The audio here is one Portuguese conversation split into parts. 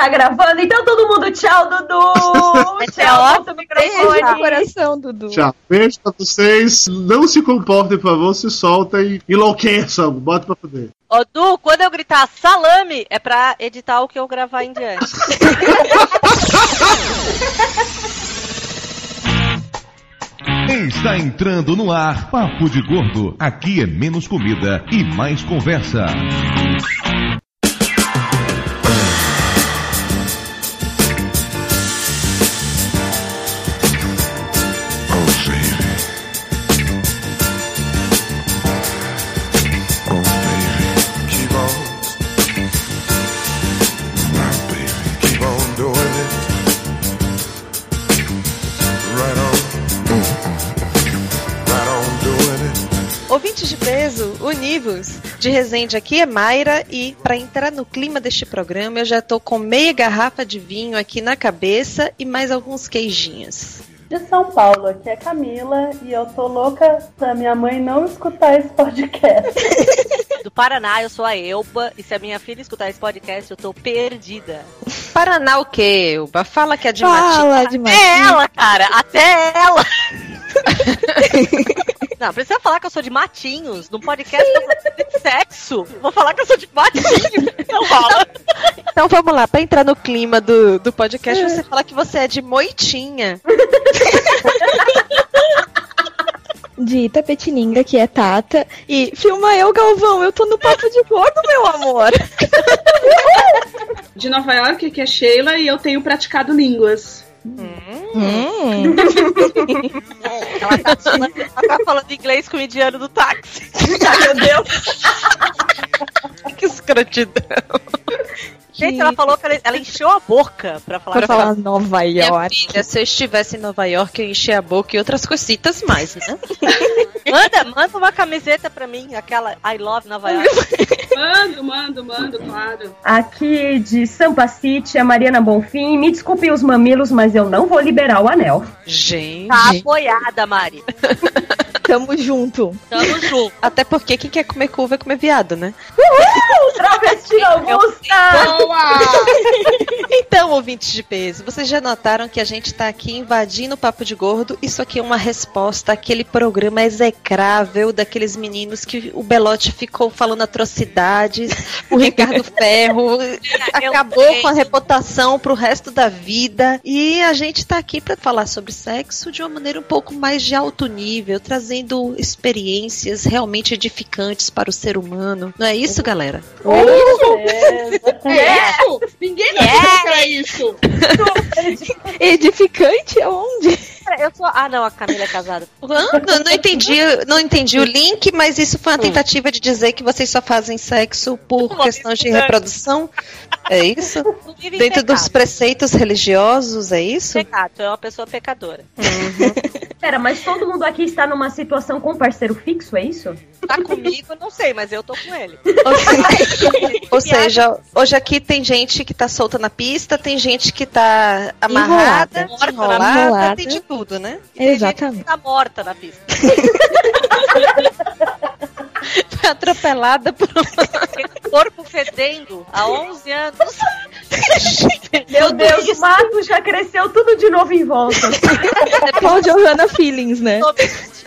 Tá gravando? Então todo mundo, tchau, Dudu! tchau, volta o microfone. Beijo coração, Dudu. Tchau. Beijo pra vocês. Não se comportem, por favor, se soltem. Enlouqueçam. Bota pra poder. Ô, Du, quando eu gritar salame, é pra editar o que eu gravar em diante. Está entrando no ar Papo de Gordo. Aqui é menos comida e mais conversa. Ouvintes de peso, univos. De Resende aqui é Mayra e para entrar no clima deste programa eu já tô com meia garrafa de vinho aqui na cabeça e mais alguns queijinhos. De São Paulo, aqui é Camila e eu tô louca pra minha mãe não escutar esse podcast. Do Paraná, eu sou a Elba, e se a minha filha escutar esse podcast, eu tô perdida. Paraná o quê, Elba? Fala que é de Fala Matinho. de Até Matinho. ela, cara, até ela! Não, precisa falar que eu sou de Matinhos, num podcast eu falo de sexo. Vou falar que eu sou de Matinhos. Não fala. Então vamos lá, pra entrar no clima do, do podcast, você fala que você é de Moitinha. De Itapetininga, que é Tata. E filma eu, Galvão, eu tô no papo de gordo, meu amor. de Nova York, que é Sheila, e eu tenho praticado línguas. Hum. Ela tá, falando, ela tá falando inglês com o indiano do táxi. Ai, meu Deus! que escrotidão. Gente, ela falou que ela, ela encheu a boca pra falar. Pra falar Nova Minha York. filha, se eu estivesse em Nova York, eu encher a boca e outras cositas mais, né? Manda, manda uma camiseta pra mim, aquela I Love Nova York. Mando, mando, mando, claro. Aqui de Sampa City, a Mariana Bonfim. Me desculpem os mamilos, mas eu não vou liberar o anel. Gente. Tá apoiada, Mari. Tamo junto. Tamo junto. Até porque quem quer comer cu vai comer viado, né? Uhul! Travesti Augusta! Boa! Então, ouvintes de peso, vocês já notaram que a gente tá aqui invadindo o Papo de Gordo? Isso aqui é uma resposta àquele programa execrável daqueles meninos que o Belote ficou falando atrocidades, o Ricardo Ferro acabou com a reputação pro resto da vida. E a gente tá aqui pra falar sobre sexo de uma maneira um pouco mais de alto nível, trazendo experiências realmente edificantes para o ser humano. Não é isso, galera? É isso? Ninguém vai dizer que era isso. Edificante aonde? Eu sou. Ah, não, a Camila é casada. Não, não entendi, não entendi o link, mas isso foi uma tentativa de dizer que vocês só fazem sexo por questões de visitante. reprodução? É isso? Não Dentro dos pecado. preceitos religiosos, é isso? Pecado, é uma pessoa pecadora. Pera, mas todo mundo aqui está numa situação com parceiro fixo, é isso? Tá comigo, eu não sei, mas eu tô com ele. Ou seja, hoje aqui tem gente que tá solta na pista, tem gente que tá amarrada, Enrolada. enrolada, Enrolada. tem de tudo, né? Tem gente Exatamente. que tá morta na pista. Foi atropelada por Aquele corpo fedendo há 11 anos. Meu Deus, o mato já cresceu tudo de novo em volta. Paul Johanna Feelings, né?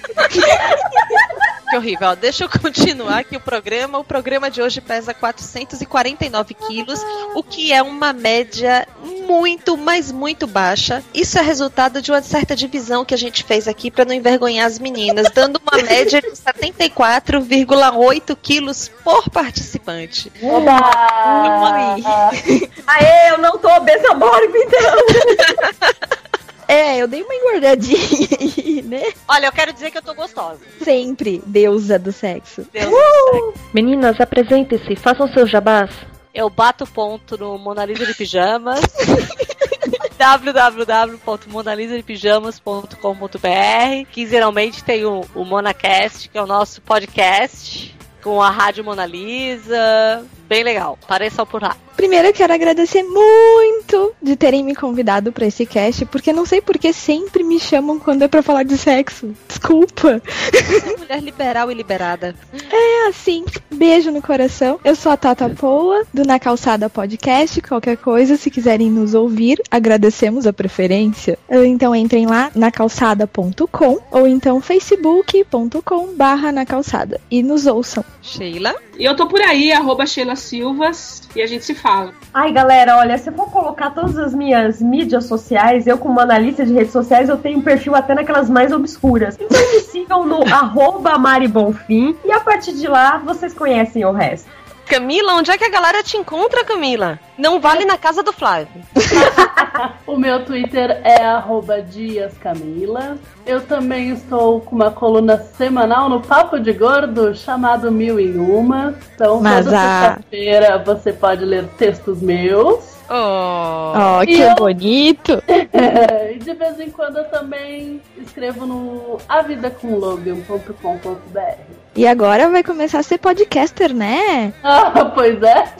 Que horrível. Ó, deixa eu continuar aqui o programa. O programa de hoje pesa 449 quilos, o que é uma média muito, mas muito baixa. Isso é resultado de uma certa divisão que a gente fez aqui para não envergonhar as meninas, dando uma média de 74,8 quilos por participante. Oba! Aê, eu não tô obesa mórbido, então. É, eu dei uma engordadinha aí, né? Olha, eu quero dizer que eu tô gostosa. Sempre deusa do sexo. Deus do céu. Meninas, apresentem-se, façam seus jabás. Eu bato ponto no Mona Lisa de Pijamas. www.monalisadepijamas.com.br Quinzenalmente tem o, o MonaCast, que é o nosso podcast, com a Rádio Mona Lisa. Bem legal. Pareçam por lá. Primeiro eu quero agradecer muito de terem me convidado pra esse cast, porque não sei por que sempre me chamam quando é pra falar de sexo. Desculpa. Mulher liberal e liberada. É assim, beijo no coração. Eu sou a Tata Poa, do Na Calçada Podcast. Qualquer coisa, se quiserem nos ouvir, agradecemos a preferência. Então entrem lá nacalçada.com ou então facebook.com barra na calçada e nos ouçam. Sheila? E eu tô por aí, arroba Sheila Silvas, e a gente se fala. Ai, galera, olha, se eu for colocar todas as minhas mídias sociais, eu como analista de redes sociais, eu tenho um perfil até naquelas mais obscuras. Então me sigam no arroba Mari Bonfim e a partir de lá vocês conhecem o resto. Camila, onde é que a galera te encontra, Camila? Não vale na casa do Flávio. O meu Twitter é arroba diascamila. Eu também estou com uma coluna semanal no Papo de Gordo chamado Mil em Uma. Então, Mas toda a- sexta-feira você pode ler textos meus. Oh. Oh, que E eu- bonito! e de vez em quando eu também escrevo no avidacomlogan.com.br. E agora vai começar a ser podcaster, né? Ah, pois é.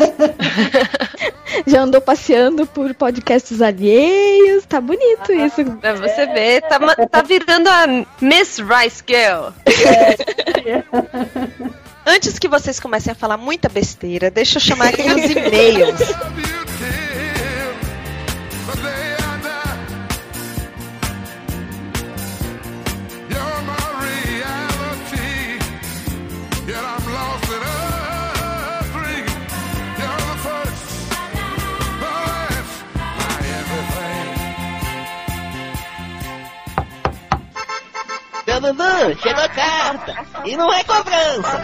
Já andou passeando por podcasts alheios. Tá bonito isso. Pra você ver, tá, tá virando a Miss Rice Girl. Antes que vocês comecem a falar muita besteira, deixa eu chamar aqui os e-mails. Dudu, chegou carta. E não é cobrança.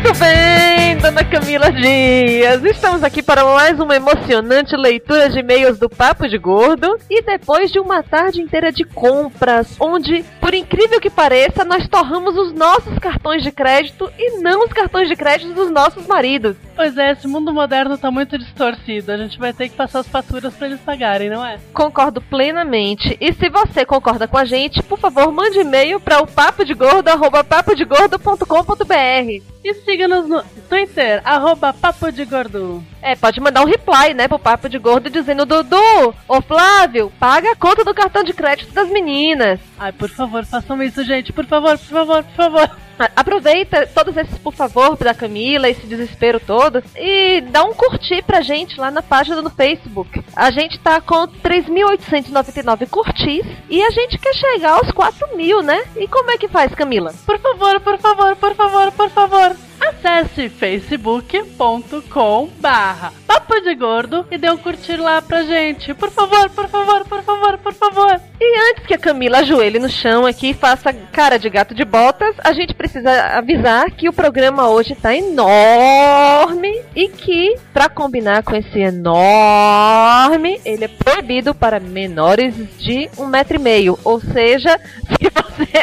Muito bem, dona Camila Dias. Estamos aqui para mais uma emocionante leitura de e-mails do Papo de Gordo. E depois de uma tarde inteira de compras, onde, por incrível que pareça, nós torramos os nossos cartões de crédito e não os cartões de crédito dos nossos maridos. Pois é, esse mundo moderno tá muito distorcido. A gente vai ter que passar as faturas pra eles pagarem, não é? Concordo plenamente. E se você concorda com a gente, por favor, mande e-mail para o papodegordo@papodegordo.com.br. E siga-nos no Twitter, arroba Papo de Gordo. É, pode mandar um reply, né, pro Papo de Gordo dizendo: Dudu, ô Flávio, paga a conta do cartão de crédito das meninas. Ai, por favor, façam isso, gente. Por favor, por favor, por favor. Aproveita todos esses por favor da Camila, esse desespero todo, e dá um curtir pra gente lá na página do Facebook. A gente tá com 3.899 curtis e a gente quer chegar aos 4 mil, né? E como é que faz, Camila? Por favor, por favor, por favor, por favor. Acesse facebook.com barra Papo de Gordo e dê um curtir lá pra gente. Por favor, por favor, por favor, por favor. E antes que a Camila ajoelhe no chão aqui e faça cara de gato de botas, a gente precisa avisar que o programa hoje tá enorme e que, pra combinar com esse enorme, ele é proibido para menores de um metro e meio. Ou seja, se você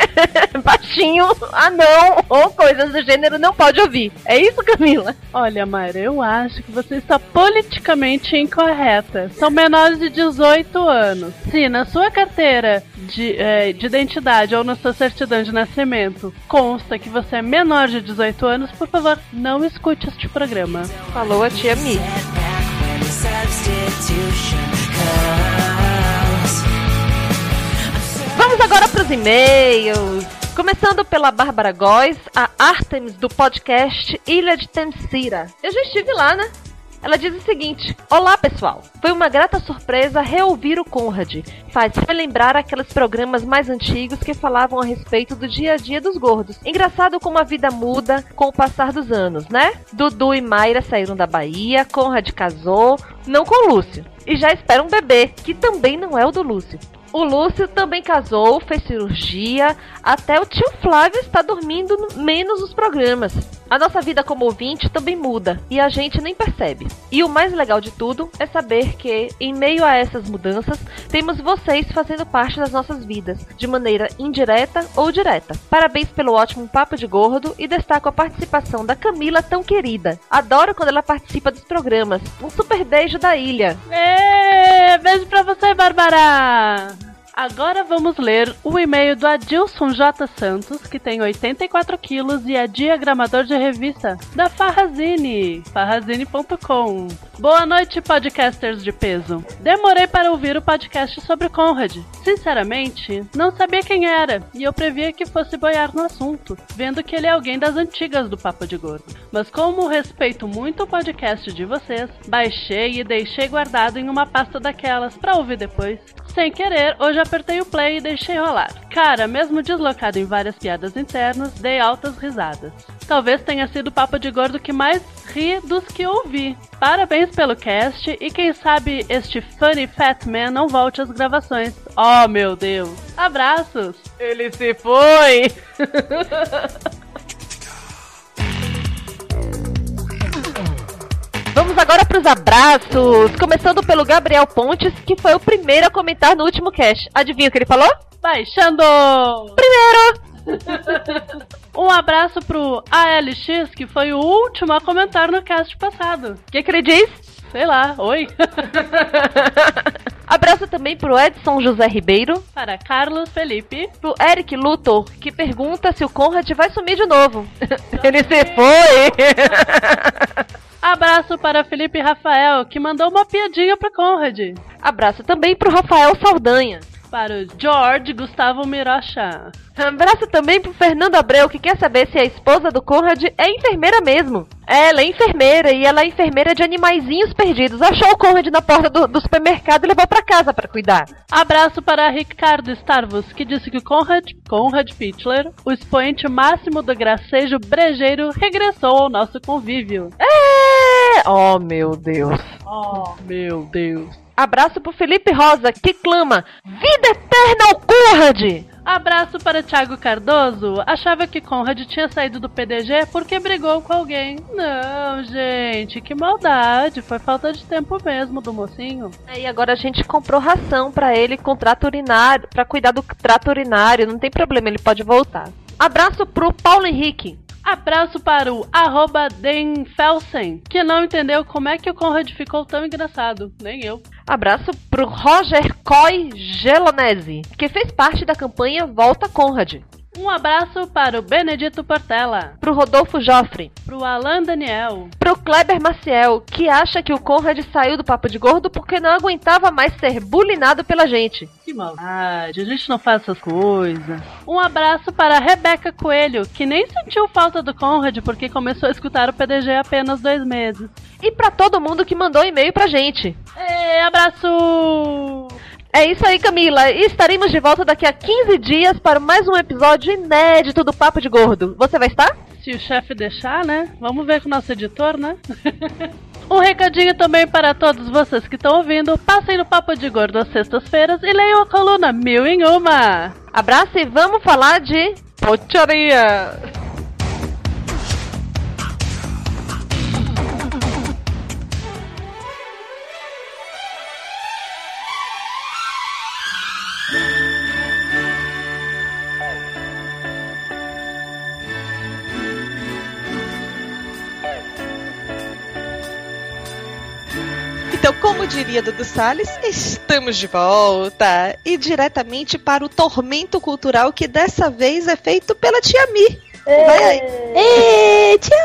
é baixinho, anão ou coisas do gênero, não pode ouvir. É isso, Camila? Olha, Mayra, eu acho que você está politicamente incorreta. São menores de 18 anos. Se na sua carteira de, eh, de identidade ou na sua certidão de nascimento consta que você é menor de 18 anos, por favor, não escute este programa. Falou a tia Mi. Vamos agora para os e-mails. Começando pela Bárbara Góes, a Artemis do podcast Ilha de Temsira. Eu já estive lá, né? Ela diz o seguinte: Olá pessoal, foi uma grata surpresa reouvir o Conrad. Faz relembrar aqueles programas mais antigos que falavam a respeito do dia a dia dos gordos. Engraçado como a vida muda com o passar dos anos, né? Dudu e Mayra saíram da Bahia, Conrad casou, não com Lúcio. E já espera um bebê, que também não é o do Lúcio. O Lúcio também casou, fez cirurgia, até o tio Flávio está dormindo no- menos os programas. A nossa vida como ouvinte também muda e a gente nem percebe. E o mais legal de tudo é saber que, em meio a essas mudanças, temos vocês fazendo parte das nossas vidas, de maneira indireta ou direta. Parabéns pelo ótimo papo de gordo e destaco a participação da Camila tão querida. Adoro quando ela participa dos programas. Um super beijo da ilha. Ê, beijo pra você, Bárbara! Agora vamos ler o e-mail do Adilson J. Santos, que tem 84 quilos e é diagramador de revista da Farrazine, farrazine.com. Boa noite, podcasters de peso. Demorei para ouvir o podcast sobre Conrad. Sinceramente, não sabia quem era e eu previa que fosse boiar no assunto, vendo que ele é alguém das antigas do Papo de Gordo. Mas como respeito muito o podcast de vocês, baixei e deixei guardado em uma pasta daquelas para ouvir depois. Sem querer, hoje apertei o play e deixei rolar. Cara, mesmo deslocado em várias piadas internas, dei altas risadas. Talvez tenha sido o papo de gordo que mais ri dos que ouvi. Parabéns pelo cast e quem sabe este Funny Fat Man não volte às gravações. Oh meu Deus! Abraços! Ele se foi! Vamos agora para os abraços, começando pelo Gabriel Pontes, que foi o primeiro a comentar no último cast. Adivinha o que ele falou? Baixando! Primeiro! Um abraço pro ALX, que foi o último a comentar no cast passado. O que, diz? Sei lá, oi. Abraço também pro Edson José Ribeiro. Para Carlos Felipe. Pro Eric Luthor, que pergunta se o Conrad vai sumir de novo. ele se foi! Abraço para Felipe Rafael, que mandou uma piadinha pro Conrad. Abraço também pro Rafael Saldanha. Para o George Gustavo Mirocha. Abraço também pro Fernando Abreu, que quer saber se a esposa do Conrad é enfermeira mesmo. Ela é enfermeira e ela é enfermeira de animaizinhos perdidos. Achou o Conrad na porta do, do supermercado e levou para casa para cuidar. Abraço para Ricardo Starvos, que disse que Conrad, Conrad Fichtler, o expoente máximo do gracejo brejeiro, regressou ao nosso convívio. É! Oh, meu Deus. Oh, meu Deus. Abraço pro Felipe Rosa, que clama: Vida eterna ao Conrad! Abraço para Thiago Cardoso. Achava que Conrad tinha saído do PDG porque brigou com alguém. Não, gente, que maldade. Foi falta de tempo mesmo do mocinho. E agora a gente comprou ração para ele com trato urinário, para cuidar do trato urinário. Não tem problema, ele pode voltar. Abraço pro Paulo Henrique. Abraço para o arroba Den Felsen, que não entendeu como é que o Conrad ficou tão engraçado. Nem eu. Abraço pro Roger Coy Gelonese, que fez parte da campanha Volta Conrad. Um abraço para o Benedito Portela. Pro Rodolfo Joffre. Pro Alan Daniel. Pro Kleber Maciel, que acha que o Conrad saiu do Papo de Gordo porque não aguentava mais ser bulinado pela gente. Que maldade, a gente não faz essas coisas. Um abraço para a Rebeca Coelho, que nem sentiu falta do Conrad porque começou a escutar o PDG há apenas dois meses. E para todo mundo que mandou e-mail pra gente. É, abraço! É isso aí, Camila. E estaremos de volta daqui a 15 dias para mais um episódio inédito do Papo de Gordo. Você vai estar? Se o chefe deixar, né? Vamos ver com o nosso editor, né? um recadinho também para todos vocês que estão ouvindo. Passem no Papo de Gordo às sextas-feiras e leiam a coluna Mil em Uma. Abraço e vamos falar de pocharia. Como diria Dudu Salles, estamos de volta e diretamente para o tormento cultural que dessa vez é feito pela Tia Mi. Vai aí. Ê, tia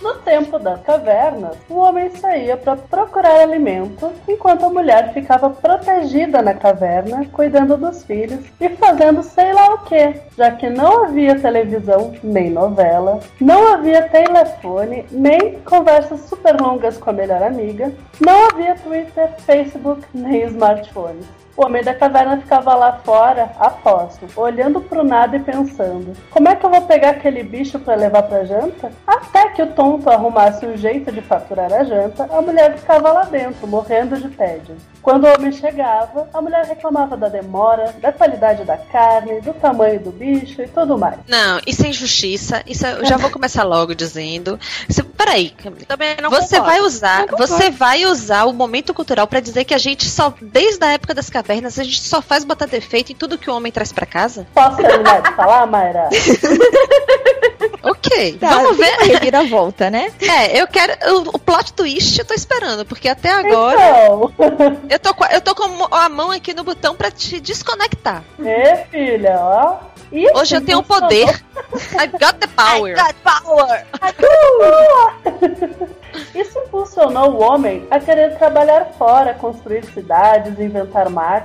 No tempo das cavernas, o homem saía para procurar alimento, enquanto a mulher ficava protegida na caverna, cuidando dos filhos e fazendo sei lá o que, já que não havia televisão nem novela, não havia telefone nem conversas super longas com a melhor amiga, não havia Twitter, Facebook nem smartphones. O homem da caverna ficava lá fora, aposto, olhando pro nada e pensando: como é que eu vou pegar aquele bicho para levar pra janta? Até que o tonto arrumasse um jeito de faturar a janta, a mulher ficava lá dentro, morrendo de tédio. Quando o homem chegava, a mulher reclamava da demora, da qualidade da carne, do tamanho do bicho e tudo mais. Não, isso é injustiça. Isso é- eu já vou começar logo dizendo. Isso, peraí, Camila. Também não Você concordo. vai usar, você vai usar o momento cultural pra dizer que a gente só, desde a época das cavernas, a gente só faz botar defeito em tudo que o homem traz pra casa? Posso terminar de falar, Mayra? Ok, Tá, vamos ver. tem uma reviravolta, né? É, eu quero. O, o plot twist eu tô esperando, porque até agora. Então. Eu tô, com a- eu tô com a mão aqui no botão pra te desconectar. Ê, filha, ó. Isso Hoje eu tenho um poder. I got the power. I got power. Isso impulsionou o homem a querer trabalhar fora, construir cidades, inventar máquinas.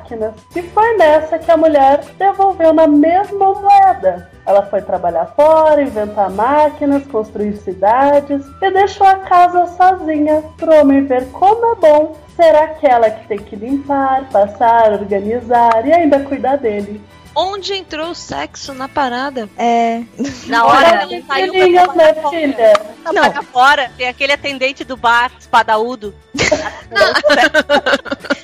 E foi nessa que a mulher devolveu na mesma moeda. Ela foi trabalhar fora, inventar máquinas, construir cidades e deixou a casa sozinha para o homem ver como é bom ser aquela que tem que limpar, passar, organizar e ainda cuidar dele. Onde entrou o sexo na parada? É. Na hora Olha, ela saiu pra fora. filha? Trabalhar fora, tem aquele atendente do bar, espadaúdo.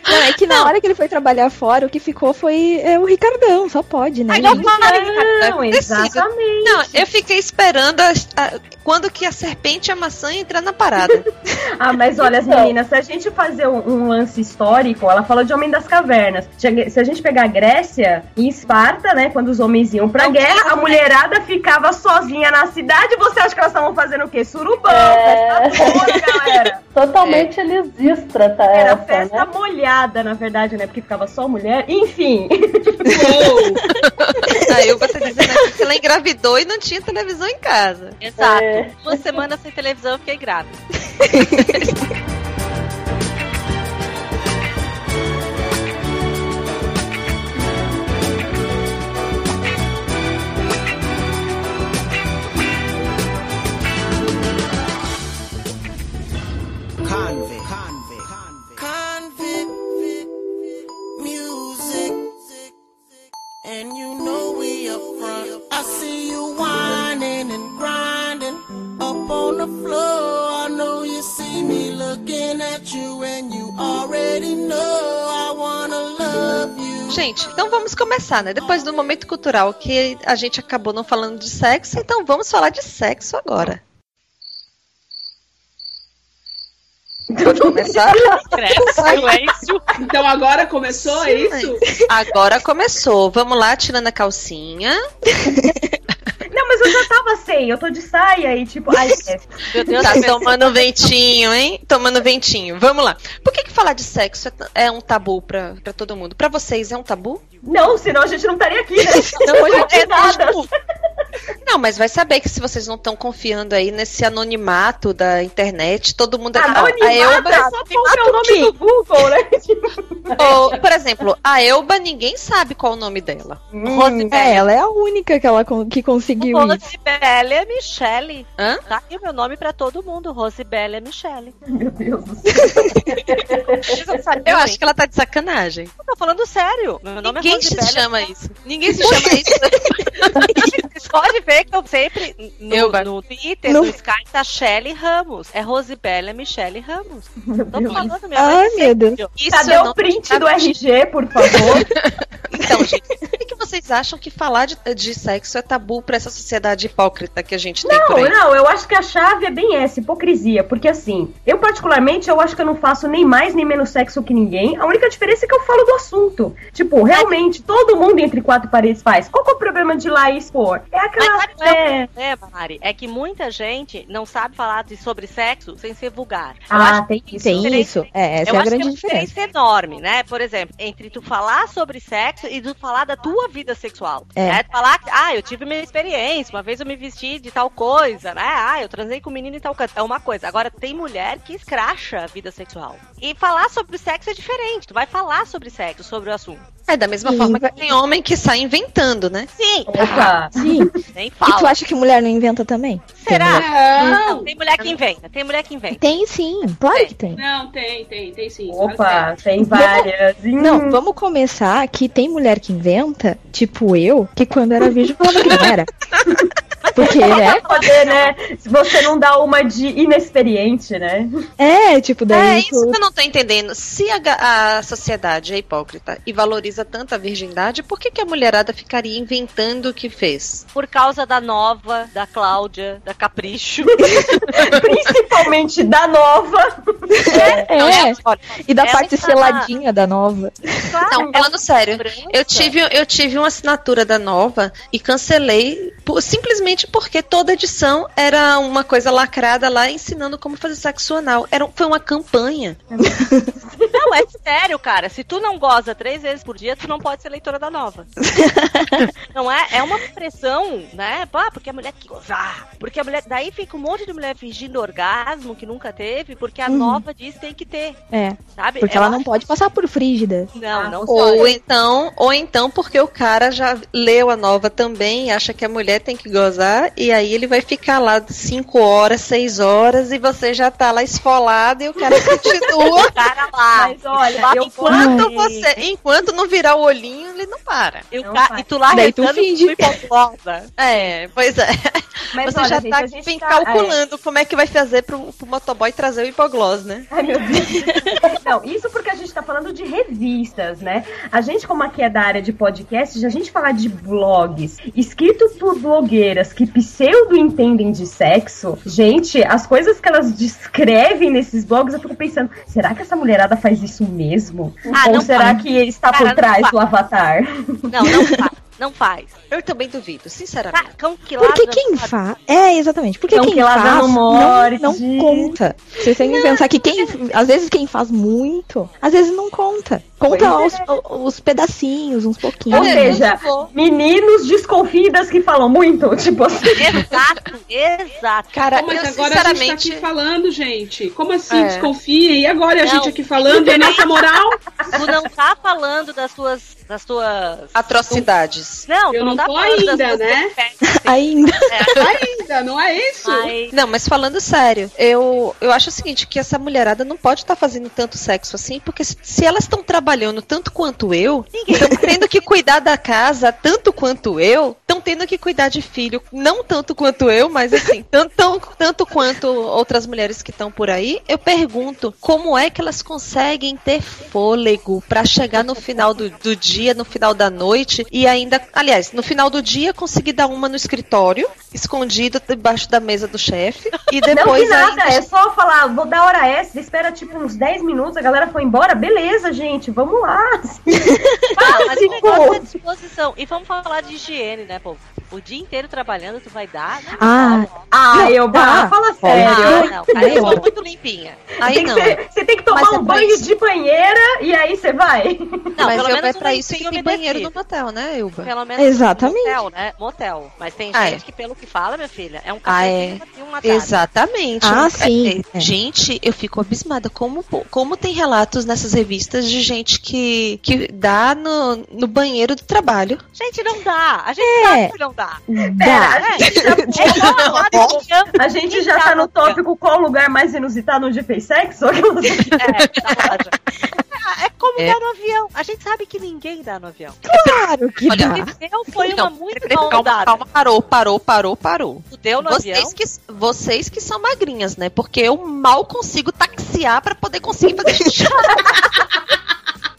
Não, é que na hora que ele foi trabalhar fora, o que ficou foi é, o Ricardão, só pode, né? Gente? Não, Precisa. exatamente. Não, eu fiquei esperando a- a- quando que a serpente e a maçã entrar na parada. Ah, mas olha, as Então. meninas, se a gente fazer um, um lance histórico, ela fala de Homem das Cavernas. Se a gente pegar a Grécia e Esparta, né, quando os homens iam pra guerra, a mulherada ficava sozinha na cidade. Você acha que elas estavam fazendo o quê? Surubão, É. festa boa, galera. Totalmente lisistra, tá? Era essa, festa né? molhada, na verdade, né? Porque ficava só mulher. Enfim. Aí te dizendo aqui que ela engravidou e não tinha televisão em casa. Exato. É. Duas semanas sem televisão eu fiquei grávida. Gente, então vamos começar, né? Depois do momento cultural que a gente acabou não falando de sexo, então vamos falar de sexo agora. Pode começar? Silêncio. Então agora começou, é isso? Agora começou. Vamos lá, tirando a calcinha. Não, mas eu já tava sem. Eu tô de saia e tipo... Ai, é. Meu Deus, Tá tomando ventinho, hein? Tomando ventinho. Vamos lá. Por que, que falar de sexo é é um tabu pra, pra todo mundo? Pra vocês é um tabu? Não, senão a gente não estaria aqui, né? Não, a gente é nada. Não, mas vai saber que se vocês não estão confiando aí nesse anonimato da internet, todo mundo... Anonimato a Elba, é só pôr o nome do Google, né? ou, por exemplo, a Elba, ninguém sabe qual o nome dela. Rosibelle. É, ela é a única que ela con- que conseguiu. Rosibelle é Michele. Hã? Tá aqui o meu nome pra todo mundo. Rosibelle é Michele. Meu Deus do céu. Eu acho que ela tá de sacanagem. Eu tô falando sério. Meu nome Ninguém é se Rosibelle. chama isso. Ninguém se chama isso. Você pode ver que eu sempre no, Elba. no Twitter, No- no Skype, tá Shelly Ramos. É Rosibelle, é Michele Ramos. Tô Deus. falando, minha Ai, mãe meu Deus. Isso Cadê eu o print do RG, por favor? Então, gente, por que, vocês acham que falar de, de sexo é tabu pra essa sociedade hipócrita que a gente tem por Não, aí? não, eu acho que a chave é bem essa, hipocrisia. Porque assim, eu particularmente, eu acho que eu não faço nem mais nem menos sexo que ninguém. A única diferença é que eu falo do assunto. Tipo, realmente, todo mundo entre quatro paredes faz. Qual que é o problema de ir lá e expor? É Mas aquela... sabe qual é o É... problema, Mari? É que muita gente não sabe falar de, sobre sexo sem ser vulgar. Eu Ah, acho tem que isso. Tem isso. É, essa eu é a acho grande que é uma diferença. diferença enorme, né? Por exemplo, entre tu falar sobre sexo e tu falar da tua vida sexual. É. Né? Tu falar que, ah, eu tive minha experiência, uma vez eu me vesti de tal coisa, né? Ah, eu transei com um menino em tal coisa. É uma coisa. Agora, tem mulher que escracha a vida sexual. E falar sobre sexo é diferente. Tu vai falar sobre sexo, sobre o assunto. É da mesma Sim, forma que tem homem que sai inventando, né? Sim, Opa. Sim. Nem E tu fala. acha que mulher não inventa também? Será? Não. Não, tem mulher que inventa, tem mulher que inventa. Tem sim, claro que tem. Não, tem, tem, tem sim. Opa, tem várias. Hum. Não, vamos começar que tem mulher que inventa, tipo eu, que quando era virgem falava que não era. Porque, né? Poder, né? Se você não dá uma de inexperiente, né? É, tipo, daí. É isso que eu não tô entendendo. Se a, a sociedade é hipócrita e valoriza tanto a virgindade, por que, que a mulherada ficaria inventando o que fez? Por causa da nova, da Cláudia, da Capricho. Principalmente da nova. É. E da ela parte está- seladinha da nova. Não, falando sério, eu tive, eu tive uma assinatura da Nova e cancelei por- simplesmente porque toda edição era uma coisa lacrada lá ensinando como fazer sexo anal. Era, foi uma campanha. Não, é sério, cara. Se tu não goza três vezes por dia, tu não pode ser leitora da nova. não é? É uma pressão, né? Pá, porque a mulher tem que gozar. Porque a mulher. Daí fica um monte de mulher fingindo orgasmo que nunca teve, porque a Uhum. nova diz que tem que ter. É. Sabe? Porque Eu ela não pode passar por frígida. Não, não Ou pode. então, ou então porque o cara já leu a nova também, acha que a mulher tem que gozar, e aí ele vai ficar lá 5 horas, 6 horas, e você já tá lá esfolado e o cara continua. cara lá. Mas olha, eu enquanto você, enquanto não virar o olhinho, ele não para. E, o ca- e tu lá Daí tu rezando finge. É, pois é. Mas você olha, já gente, tá a gente tá- calculando como é que vai fazer pro, pro motoboy trazer o hipoglose, né? Ai, meu Deus. Não, isso porque a gente tá falando de revistas, né? A gente, como aqui é da área de podcast, a gente falar de blogs escrito por blogueiras que pseudo entendem de sexo, gente, as coisas que elas descrevem nesses blogs, eu fico pensando, será que essa mulherada faz isso mesmo? Ah, Ou será faz. que está Cara, por trás do avatar? Não, não faz. Não faz. Eu também duvido, sinceramente. Tá, cão que Porque quem faz. faz. É, exatamente. Porque Cão quem que faz não morde. não conta. Vocês têm que pensar que quem. Às vezes quem faz muito, às vezes não conta. Conta Pois os, os pedacinhos, uns pouquinhos. Ou seja, meninos desconfidas que falam muito, tipo assim. Exato, exato. Cara, Pô, mas eu agora a gente tá sinceramente. aqui falando, gente. Como assim? É. Desconfiem. E agora a Não. gente aqui falando? E a nossa moral? Tu não tá falando das tuas. Das tuas. Atrocidades. Não, Eu não, não tá tô ainda, né? Ainda. Ainda, não é isso? Mas- Não, mas falando sério, eu, eu acho o seguinte, que essa mulherada não pode estar fazendo tanto sexo assim, porque se, se elas estão trabalhando tanto quanto eu, estão tendo que cuidar da casa tanto quanto eu, estão tendo que cuidar de filho, não tanto quanto eu, mas assim, tanto, tão- tanto quanto outras mulheres que estão por aí, eu pergunto, como é que elas conseguem ter fôlego pra chegar no final do, do dia, no final da noite, e ainda, aliás, no final do dia conseguir dar uma no escritório, escondido debaixo da mesa do chefe, e Não depois que nada, ainda... é só falar, vou dar hora extra, espera tipo uns 10 minutos, a galera foi embora, beleza, gente, vamos lá. Ah, mas o Básico. negócio é disposição. E vamos falar de higiene, né, pô? O dia inteiro trabalhando, tu vai dar. Não Ah, Ah, Não, eu tá. fala Ah, sério. não, cara, eu sou muito limpinha. Aí Tem não. ser- você tem que tomar Mas um banho isso. de banheira e aí você vai. Não, mas pelo menos é um isso que lencinho tem banheiro no motel, né, Ilva? Pelo menos Exatamente. motel, né? Motel. Mas tem Ah, gente é. que, pelo que fala, minha filha, é um Ah, café é. e uma tarde. Exatamente. Ah, É, sim, é, é. Gente, eu fico abismada. Como, como tem relatos nessas revistas de gente que, que dá no, no banheiro do trabalho. Gente, não dá. A gente É. sabe que não dá. Dá. a gente já, É tá no tópico qual o lugar mais inusitado onde fez sexo? É, tá. É, é como É. dar no avião. A gente sabe que ninguém dá no avião. Claro que Olha, dá. Eu foi uma Não, muito peraí, mal calma, dada. calma, parou, parou, parou, parou. Tu deu no Vocês avião? que, vocês que são magrinhas, né? Porque eu mal consigo taxiar pra poder conseguir fazer.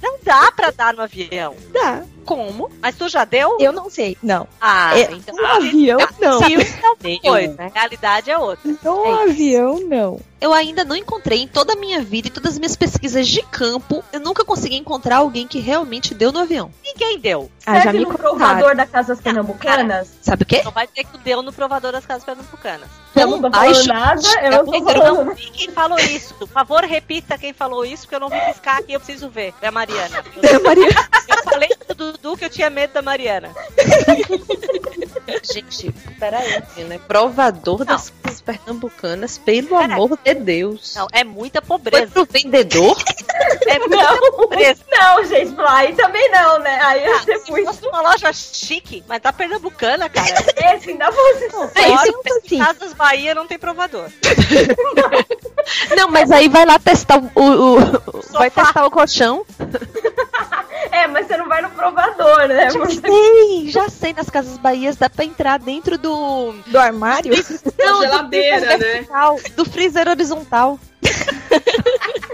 Não dá pra dar no avião. Dá. Como? Mas tu já deu? Eu não sei. Não. Ah, É, então. no avião, não. Sim, então Nem foi. eu. A realidade é outra. No É isso. avião, não. Eu ainda não encontrei em toda a minha vida e todas as minhas pesquisas de campo, eu nunca consegui encontrar alguém que realmente deu no avião. Ninguém deu. Ah, já Serve me no contaram. provador da Casas Pernambucanas? Sabe o quê? Não vai dizer que deu no provador das casas pernambucanas. Eu não tô Ai, falando gente, nada, eu não tô Eu falando não vi quem falou isso. Por favor, repita quem falou isso, porque eu não vi piscar aqui, eu preciso ver. É a Mariana. Eu, Maria. eu falei pro Dudu que eu tinha medo da Mariana. Gente, peraí, né? Provador das das pernambucanas, pelo Peraí. amor de Deus. Não, é muita Foi pobreza. pro vendedor? É muita Não, pobreza. não, gente, aí também não, né? Aí ser Se muito. fosse uma loja chique, mas tá pernambucana, cara. Esse ainda fosse. É, Fora, isso é assim. Casas Bahia não tem provador. Não, mas aí vai lá testar o. o- o- vai testar o colchão. É, mas você não vai no provador, né? Já sei, já sei. Nas Casas Bahias dá pra entrar dentro do. Do armário? Não, geladeira, do né? freezer vertical, Do freezer horizontal.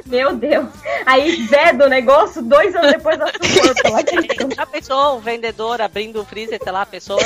Meu Deus. Aí veda o negócio dois anos depois da sua. Já pensou o vendedor abrindo o freezer, sei lá, a pessoa?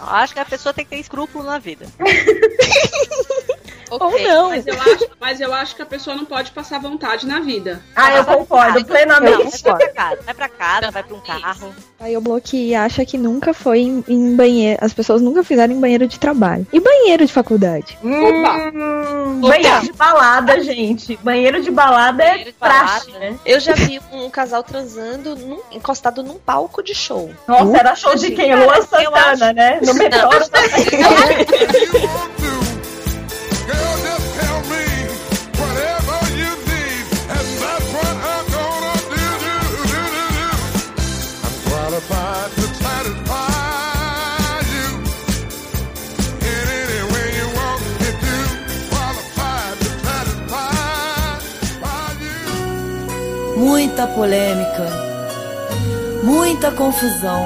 Acho que a pessoa tem que ter escrúpulo na vida. Ok. não. Mas eu, acho, mas eu acho que a pessoa não pode passar vontade na vida. Ah, eu concordo Não, plenamente. vai pra casa, vai pra casa, vai pra um carro. Aí o Bloque acha que nunca foi em, em banheiro. As pessoas nunca fizeram em banheiro de trabalho. E banheiro de faculdade? Hum, banheiro de balada, gente. Banheiro de balada é Banheiro balada. praxe, né? Eu já vi um casal transando num- encostado num palco de show. Nossa, era show de quem? Eu Santana, acho- né? No metrô. Muita polêmica, muita confusão.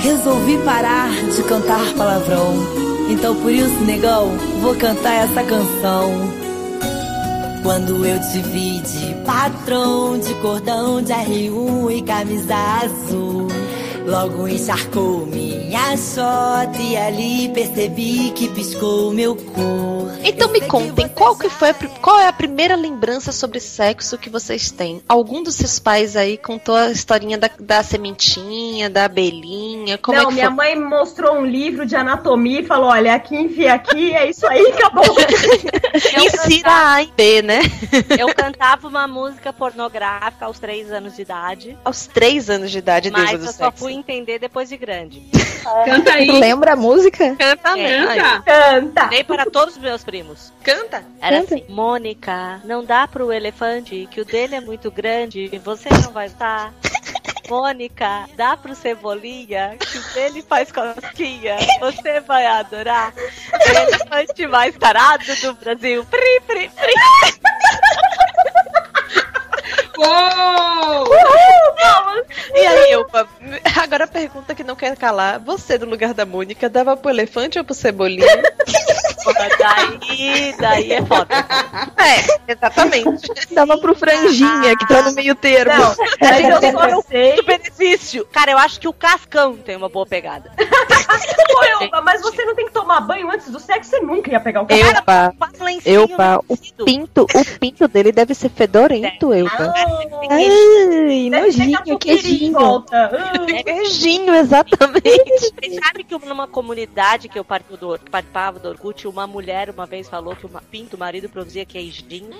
Resolvi parar de cantar palavrão. Então por isso, negão, vou cantar essa canção. Quando eu te vi de patrão, de cordão de R1 e camisa azul. Logo encharcou minha shot e ali percebi que piscou meu cor. Então me contem, qual, que foi a, qual é a primeira lembrança sobre sexo que vocês têm? Algum dos seus pais aí contou a historinha da, da sementinha, da abelhinha? Como não, é que minha foi? mãe mostrou um livro de anatomia e falou: olha, aqui enfia aqui, é isso aí, acabou. Insira A e B, né? Eu cantava uma música pornográfica aos três anos de idade. Aos três anos de idade, Mas deusa eu só sexo. fui entender depois de grande. Canta aí. Lembra a música? Canta, É. Canta. Canta. Dei para todos os meus primos. Canta. Era Canta. assim, Mônica, não dá pro elefante, que o dele é muito grande e você não vai estar. Mônica, dá pro Cebolinha, que o dele faz cosquinha, você vai adorar. O elefante mais tarado do Brasil. Pri, pri, pri. Uou! E aí, Elpa, agora a pergunta que não quer calar. Você, no lugar da Mônica, dava pro elefante ou pro cebolinha? Daí, daí é foda. é, exatamente. Dava pro franjinha, que tá no meio termo. Não, mas eu só sei. Do benefício. Cara, eu acho que o Cascão tem uma boa pegada. Pô, mas você não tem que tomar banho antes do sexo, você nunca ia pegar o cara. Em cima, Elpa, o pinto, o pinto dele deve ser fedorento, Elpa. Ai, Deve ter nojinho, queijinho. volta. Queijinho, exatamente. Você sabe que numa comunidade que eu participo do- que participava do Orkut, uma mulher uma vez falou que o pinto, o marido produzia queijinho.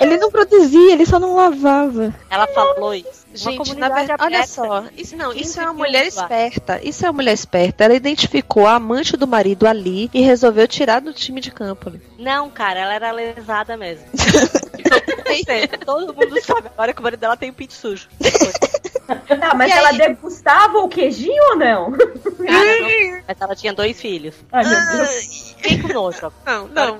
Ele não produzia, ele só não lavava. Ela falou isso. Uma Gente, na verdade, olha só, isso não, isso é uma 15 mulher esperta. Isso é uma mulher esperta. Ela identificou a amante do marido ali e resolveu tirar do time de campo. Não, cara, ela era lesada mesmo. Todo mundo sabe agora que o marido dela tem o pinto sujo. Tá, mas E ela aí? degustava o queijinho ou não? Cara, não- Mas ela tinha dois filhos. Ai, meu Deus. Fiquei com nojo. Não, não.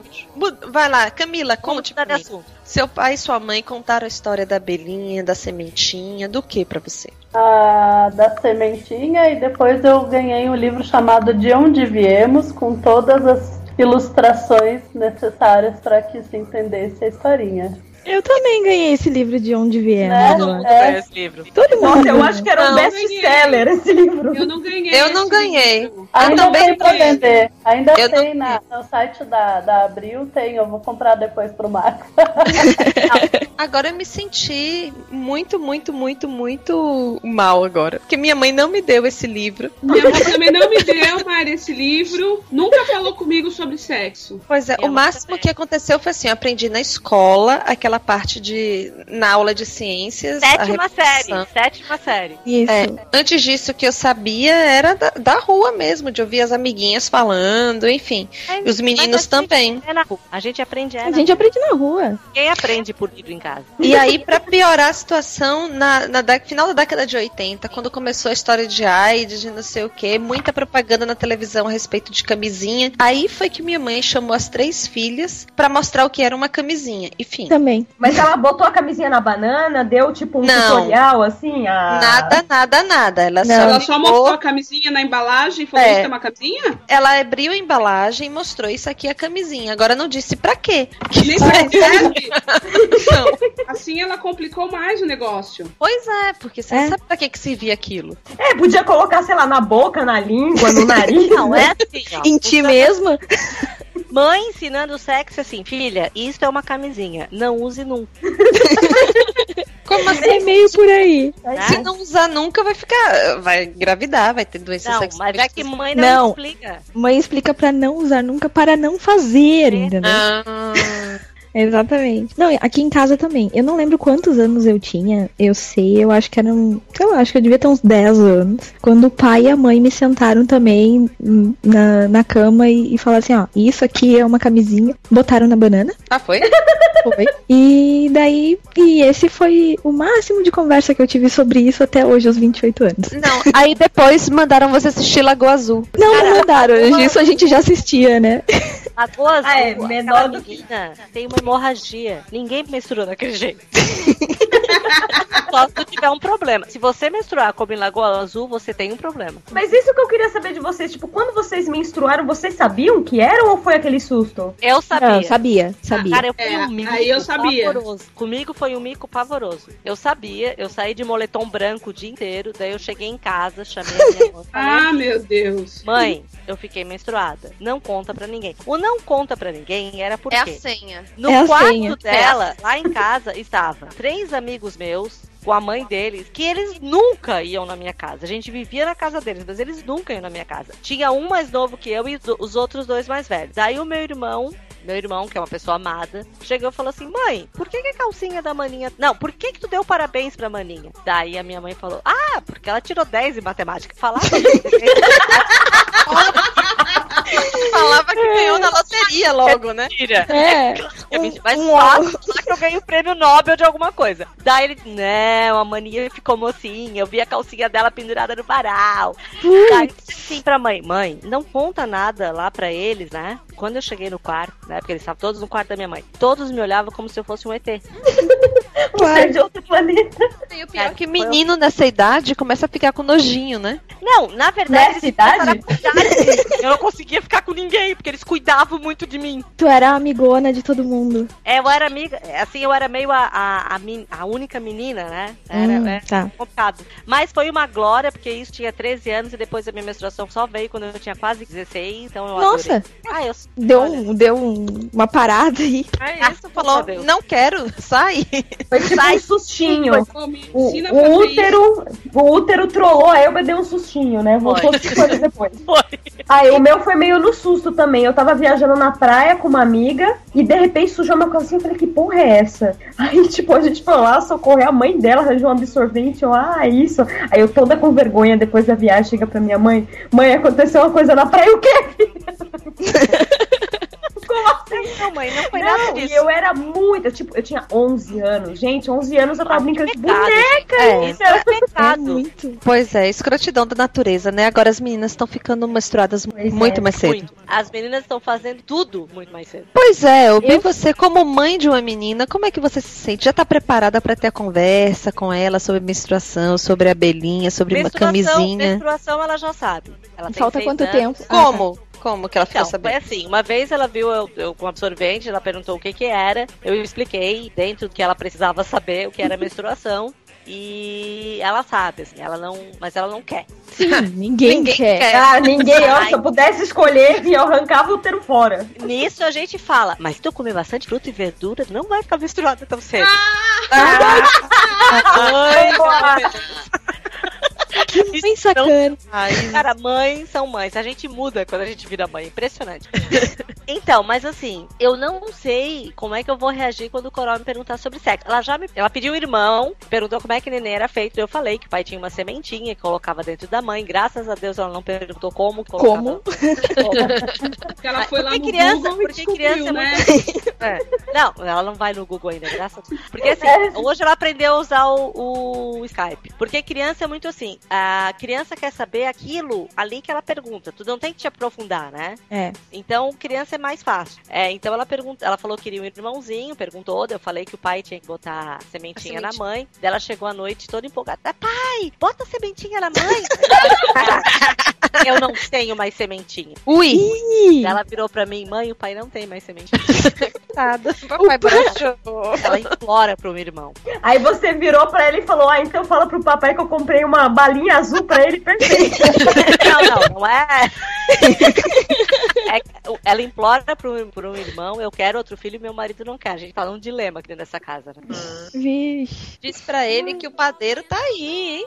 Vai lá, Camila, conte pra mim. assunto. Seu pai e sua mãe contaram a história da abelhinha, da sementinha, do que pra você? a da sementinha e depois eu ganhei um livro chamado De Onde Viemos, com todas as ilustrações necessárias para que se entendesse a historinha. Eu também ganhei esse livro de onde viemos. Né? Todo mundo É. ganhou esse livro. Todo mundo. Nossa, eu acho que era um best-seller esse livro. Eu não ganhei. Eu não ganhei. livro. Eu Ainda também tem pra vender. Ainda Eu tem não- na, no site da, da Abril, tem. Eu vou comprar depois pro Max. Agora eu me senti muito, muito, muito, muito mal agora. Porque minha mãe não me deu esse livro. Minha mãe também não me deu, Mari, esse livro. Nunca falou comigo sobre sexo. Pois é, Minha o máximo também. que aconteceu foi assim, eu aprendi na escola aquela parte de na aula de ciências. Sétima série. Sétima série. Isso. É, antes disso, o que eu sabia era da, da rua mesmo, de ouvir as amiguinhas falando, enfim. E os meninos Mas a gente também. É na rua. A gente aprende é A na gente rua. aprende na rua. Quem aprende por livro em casa? E aí, pra piorar a situação, na, na dé- final da década de 80, quando começou a história de AIDS, de não sei o que, muita propaganda na televisão a respeito de camisinha, aí foi que minha mãe chamou as três filhas pra mostrar o que era uma camisinha. Enfim. Também. Mas ela botou a camisinha na banana, deu tipo um Não. tutorial assim? A... Nada, nada, nada. Ela só, Ela só mostrou a camisinha na embalagem e falou: É. Isso é uma camisinha? Ela abriu a embalagem e mostrou isso aqui é a camisinha. Agora não disse pra quê. Nem sabe serve. Assim ela complicou mais o negócio. Pois é, porque você não sabe pra que, que servia aquilo. É, podia colocar, sei lá, na boca, na língua, no nariz. Não, é né? assim, ó. Em ti mesma? Mãe ensinando o sexo assim, filha, isso é uma camisinha, não use nunca. Como assim? É meio por aí. Se não usar nunca, vai ficar. Vai engravidar, vai ter doença Não, sexual. mas é que mãe não, Não. explica. Mãe explica pra não usar nunca, para não fazer, entendeu? Ah, Exatamente. Não, aqui em casa também. Eu não lembro quantos anos eu tinha. Eu sei, eu acho que eram. Sei lá, acho que eu devia ter uns 10 anos. Quando o pai e a mãe me sentaram também na, na cama e, e falaram assim: ó, isso aqui é uma camisinha. Botaram na banana. ah, foi? Foi. E daí. E esse foi o máximo de conversa que eu tive sobre isso até hoje, aos 28 anos. Não, Aí depois mandaram você assistir Lagoa Azul. Não, não mandaram. Isso a gente já assistia, né? Lagoa Azul, Ah, é, menor do que- tem uma hemorragia. Ninguém menstrua daquele jeito. Só se tu tiver um problema. Se você menstruar como em Lagoa Azul, você tem um problema. Mas isso que eu queria saber de vocês, tipo, quando vocês menstruaram, vocês sabiam que eram ou foi aquele susto? Eu sabia. Não, sabia, sabia. Cara, eu fui É, um mico aí eu sabia. pavoroso. Comigo foi um mico pavoroso. Eu sabia, eu saí de moletom branco o dia inteiro, daí eu cheguei em casa, chamei a minha mãe. Ah, meu Deus. Mãe, eu fiquei menstruada. Não conta pra ninguém. O não conta pra ninguém era porque é a senha. no É quarto senha. dela, lá em casa, estava três amigos meus com a mãe deles, que eles nunca iam na minha casa. A gente vivia na casa deles, mas eles nunca iam na minha casa. Tinha um mais novo que eu e os outros dois mais velhos. Daí o meu irmão meu irmão, que é uma pessoa amada, chegou e falou assim: Mãe, por que, que a calcinha da maninha. Não, por que, que tu deu parabéns pra maninha? Daí a minha mãe falou: Ah, porque ela tirou 10 em matemática. Falava Falava que ganhou na loteria logo, né? Mentira. É. Mas um- fato lá que eu ganhei o prêmio Nobel de alguma coisa. Daí ele, não, a mania ficou mocinha. Eu vi a calcinha dela pendurada no varal. Daí assim pra mãe, mãe, não conta nada lá pra eles, né? Quando eu cheguei no quarto, né? Porque eles estavam todos no quarto da minha mãe. Todos me olhavam como se eu fosse um ET. Ser de outro planeta. E o pior é que menino nessa idade começa a ficar com nojinho, né? Não, na verdade, Nessa idade? Eu não conseguia ficar com ninguém, porque eles cuidavam muito de mim. Tu era a amigona de todo mundo. É, eu era amiga, assim, eu era meio a, a, a, men- a única menina, né? Era, Hum, é, tá. complicado. Mas foi uma glória, porque isso tinha 13 anos e depois a minha menstruação só veio quando eu tinha quase 16, então eu Nossa. Ah, eu Deu, um, deu um- uma parada aí. É isso, falou, Deus. não quero, sai. Foi tipo um sustinho. O, o útero, o útero trollou a Elba deu um sustinho, né? Voltou cinco anos depois. Foi. Aí o meu foi meio no susto também. Eu tava viajando na praia com uma amiga e de repente sujou uma calcinha. Eu falei, que porra é essa? Aí, tipo, a gente foi lá socorrer a mãe dela, arranjou um absorvente. Eu, ah, isso. Aí eu toda com vergonha depois da viagem chega pra minha mãe: Mãe, aconteceu uma coisa na praia, o quê? Não, mãe, não foi nada Não, disso. e eu era muito, tipo, eu tinha 11 anos. Gente, 11 anos eu tava Ah, brincando de boneca. É. Isso é É pecado. muito. Pois é, escrotidão da natureza, né? Agora as meninas estão ficando menstruadas Pois muito é, mais cedo. Muito. As meninas estão fazendo tudo muito mais cedo. Pois é, eu vi Eu- você como mãe de uma menina, como é que você se sente? Já tá preparada pra ter a conversa com ela sobre menstruação, sobre abelhinha, sobre uma camisinha? menstruação ela já sabe. Ela tem Falta quanto anos. tempo? Como? Como que ela ficou Então, foi sabendo? assim, uma vez ela viu eu, eu com absorvente, ela perguntou o que que era, eu expliquei dentro do que ela precisava saber o que era menstruação. E ela sabe, assim, ela não. Mas ela não quer. Sim, ninguém, Ninguém quer. quer. Ah, ninguém, ó, Ai. se eu pudesse escolher, eu arrancava o útero fora. Nisso a gente fala, mas se tu comer bastante fruta e verdura, não vai ficar menstruada tão cedo. Ai, Que bem sacana. Cara, mães são mães. A gente muda quando a gente vira mãe. Impressionante. Então, mas assim, eu não sei como é que eu vou reagir quando o Coral me perguntar sobre sexo. Ela já me. Ela pediu um irmão, perguntou como é que neném era feito. Eu falei que o pai tinha uma sementinha que colocava dentro da mãe. Graças a Deus ela não perguntou como. colocava- Como? Porque ela foi lá Porque no criança, Google porque descobriu, criança é né? muito. É. Não, ela não vai no Google ainda, graças a Deus. Porque assim, hoje ela aprendeu a usar o, o Skype. Porque criança é muito assim. A criança quer saber aquilo ali que ela pergunta. Tu não tem que te aprofundar, né? É. Então, criança é mais fácil. É, então ela pergunta, ela falou que queria um irmãozinho, perguntou, eu falei que o pai tinha que botar sementinha A na mãe. Daí ela chegou à noite toda empolgada. "Ah, Pai, bota sementinha na mãe. eu não tenho mais sementinha. Ui! Ih, Ela virou pra mim, mãe, o pai não tem mais sementinha. Nada. Papai broxou. Ela implora pro meu irmão. Aí você virou pra ele e falou: Ah, então fala pro papai que eu comprei uma balinha azul pra ele, perfeito. Não, não, não é. É que ela implora pro, pro irmão, eu quero outro filho e meu marido não quer. A gente tá num dilema aqui dentro dessa casa, né? vixe. Disse pra ele que o padeiro tá aí, hein?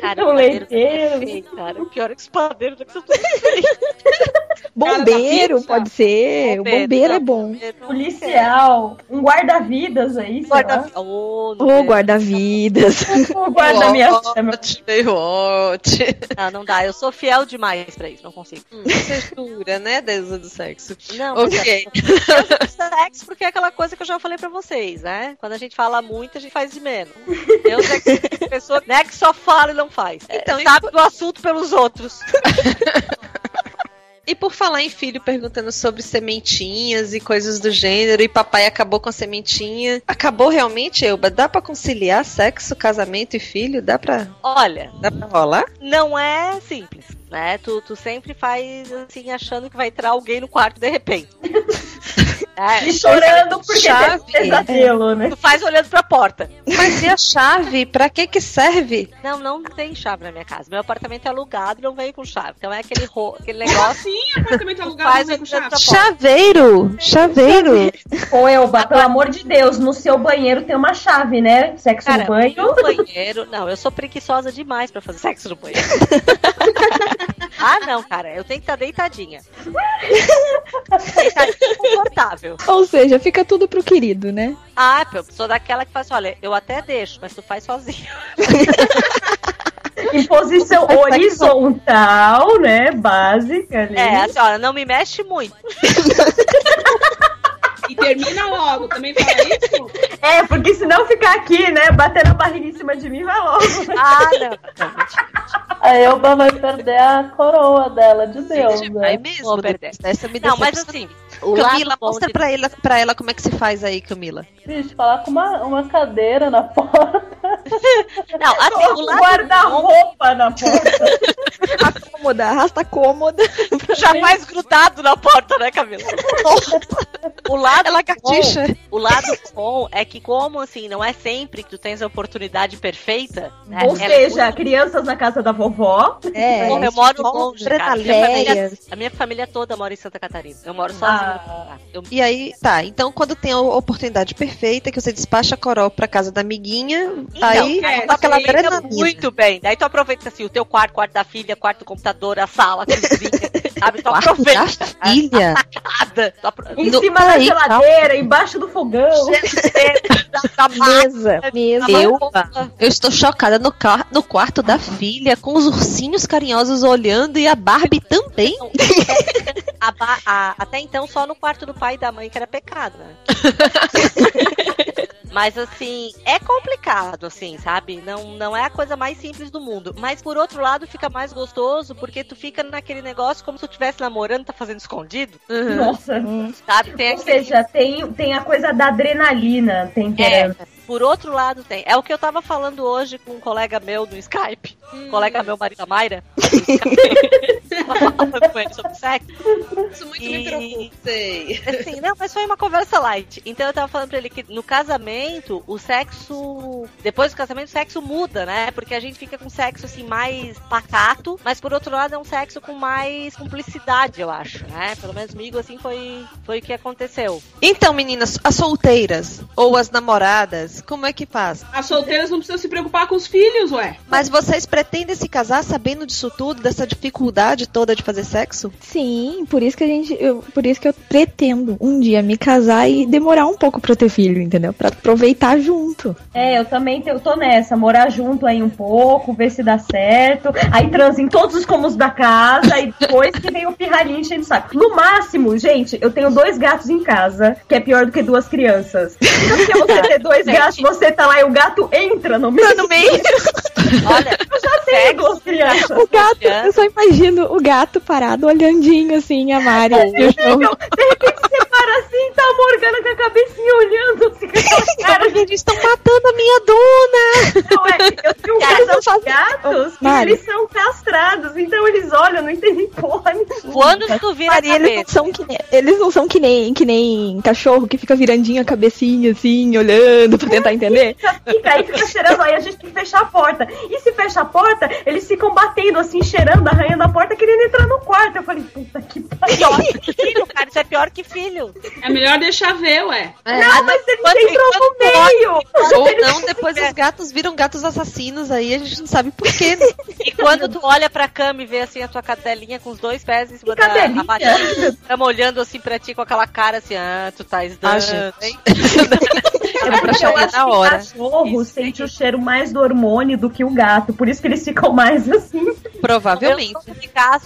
Cara, O padeiro tá cara. O pior é que os padeiros são todos Bombeiro, pode ser. O bombeiro é bom. bombeiro Policial, um guarda-vidas aí, sei. Guarda... Oh, deve. guarda-vidas. O guarda minha chama. Meio ótimo. Não, não dá. Eu sou fiel demais pra isso, não consigo. Hum, Você jura, né, deusa do sexo? Não, Ok. é sexo porque é aquela coisa que eu já falei pra vocês, né? Quando a gente fala muito, a gente faz de menos. Deus é que pessoa né, que só fala e não faz. Então, Então, sabe do assunto pelos outros. E por falar em filho perguntando sobre sementinhas e coisas do gênero, e papai acabou com a sementinha. Acabou realmente, Elba? Dá pra conciliar sexo, casamento e filho? Dá pra, Olha, dá pra rolar? não é simples, né? Tu, tu sempre faz assim, achando que vai entrar alguém no quarto de repente. É, E chorando porque Chave. teve pesadelo, né? tu faz olhando pra porta. Mas e a chave? Pra que que serve? Não, não tem chave na minha casa. Meu apartamento é alugado e não veio com chave. Então é aquele, ro... aquele negócio. Sim, apartamento alugado Faz não vem com chave. Chaveiro! Chaveiro! Ô, Elba, pelo amor de Deus, no seu banheiro tem uma chave, né? Sexo Cara, no banho. no banheiro. Não, eu sou preguiçosa demais pra fazer sexo no banheiro. ah, não, cara. Eu tenho que estar deitadinha. deitadinha confortável. Ou seja, fica tudo pro querido, né? Ah, eu sou daquela que faz assim, olha, eu até deixo, mas tu faz sozinho. Em posição horizontal, né? Básica ali. É, assim, olha, não me mexe muito. E termina logo, também fala isso? É, porque se não ficar aqui, né? Bater a barriga em cima de mim, vai logo. Ah, não. A Elba vai perder a coroa dela de Deus, Gente, né? vai mesmo, Vou perder. dessa me Não, mas assim, Camila, mostra de- pra, ela, pra ela como é que se faz aí, Camila. Bicho, falar com uma, uma cadeira na porta. Não, assim, o Um lado bom guarda-roupa na porta. A cômoda, arrasta a cômoda. já faz grudado na porta, né, Camila? o lado É lagartixa. bom, o lado bom é que como assim, não é sempre que tu tens a oportunidade perfeita, né? Ou Ela é seja, muito- crianças na casa da vovó. É, Porra, eu moro longe, cara. Minha família, a minha família toda mora em Santa Catarina. Eu moro sozinha. Ah. Eu- E aí, tá, então quando tem a oportunidade perfeita, que você despacha a Coral pra casa da amiguinha, aí é, dá aquela adrenalina. muito bem. Daí tu aproveita assim, o teu quarto, quarto da filha, quarto do computador, a sala, a cozinha, sabe? Tu Quarto da aproveita. filha. Tu apro- Em No- cima da geladeira, embaixo do fogão. da Mesa, mesa. Eu, eu estou chocada no, car- no quarto da filha, com os ursinhos carinhosos olhando e a Barbie também. A a- até então, só no quarto do pai e da mãe que era pecado, né? Mas assim, é complicado, assim, sabe? Não, não é a coisa mais simples do mundo. Mas por outro lado, fica mais gostoso porque tu fica naquele negócio como se tu estivesse namorando, tá fazendo escondido, Nossa. sabe? Tem Ou aquele- seja, tem, tem a coisa da adrenalina É, temperando. Por outro lado tem. É o que eu tava falando hoje com um colega meu no Skype. Um colega meu, marido da Mayra. Falando com ele sobre sexo. Isso muito me preocupa, sei. Assim, não, mas foi uma conversa light. Então eu tava falando pra ele que no casamento, o sexo. Depois do casamento, o sexo muda, né? Porque a gente fica com sexo assim mais pacato, mas por outro lado é um sexo com mais cumplicidade, eu acho, né? Pelo menos comigo, assim, foi, foi o que aconteceu. Então, meninas, as solteiras ou as namoradas solteiras, como é que faz? As solteiras não precisam se preocupar com os filhos, ué. Mas vocês pretendem se casar sabendo disso tudo, dessa dificuldade toda de fazer sexo? Sim, por isso que a gente. eu- por isso que eu pretendo um dia me casar e demorar um pouco pra ter filho, entendeu? Pra aproveitar junto. É, eu também eu tô nessa, morar junto aí um pouco, ver se dá certo. Aí transa em todos os cômodos da casa, e depois que vem o pirralhinho enchendo o saco. No máximo, gente, eu tenho dois gatos em casa, que é pior do que duas crianças. Então, se você ter dois gatos, você tá lá e o gato entra no meio. No meio. Olha, eu já tenho duas crianças. O gato, eu só imagino o gato parado olhandinho assim, a Mari. e o João. De repente você para assim, tá a Morgana com a cabecinha olhando assim, com aquela cara. Eles estão matando a minha dona! Não, é, eu tenho um Cara, de gatos e Mari. eles são castrados, então eles olham, não entendem porra nenhuma. Quando tu vira Mari, eles não são que nem, eles não são que nem, que nem cachorro que fica virandinho a cabecinha assim, olhando pra tentar entender. Fica aí, fica cheirando, aí a gente tem que fechar a porta. E se fecha a porta, eles ficam batendo assim, cheirando, arranhando a porta, querendo entrar no quarto. Eu falei, puta que pariu. Pior que filho, cara, isso é pior que filho. É melhor deixar ver, ué. Não, mas Quando- entram no meio. Ou não, depois os gatos viram gatos assassinos aí, a gente não sabe por quê. né? E quando tu olha pra cama e vê assim a tua cadelinha com os dois pés em cima da cadelinha? cama olhando assim pra ti com aquela cara assim, ah, tu tá Ah, dando, gente. hein? É pra acho na que hora. cachorro sente o cheiro mais do hormônio do que o gato, por isso que eles ficam mais assim. Provavelmente.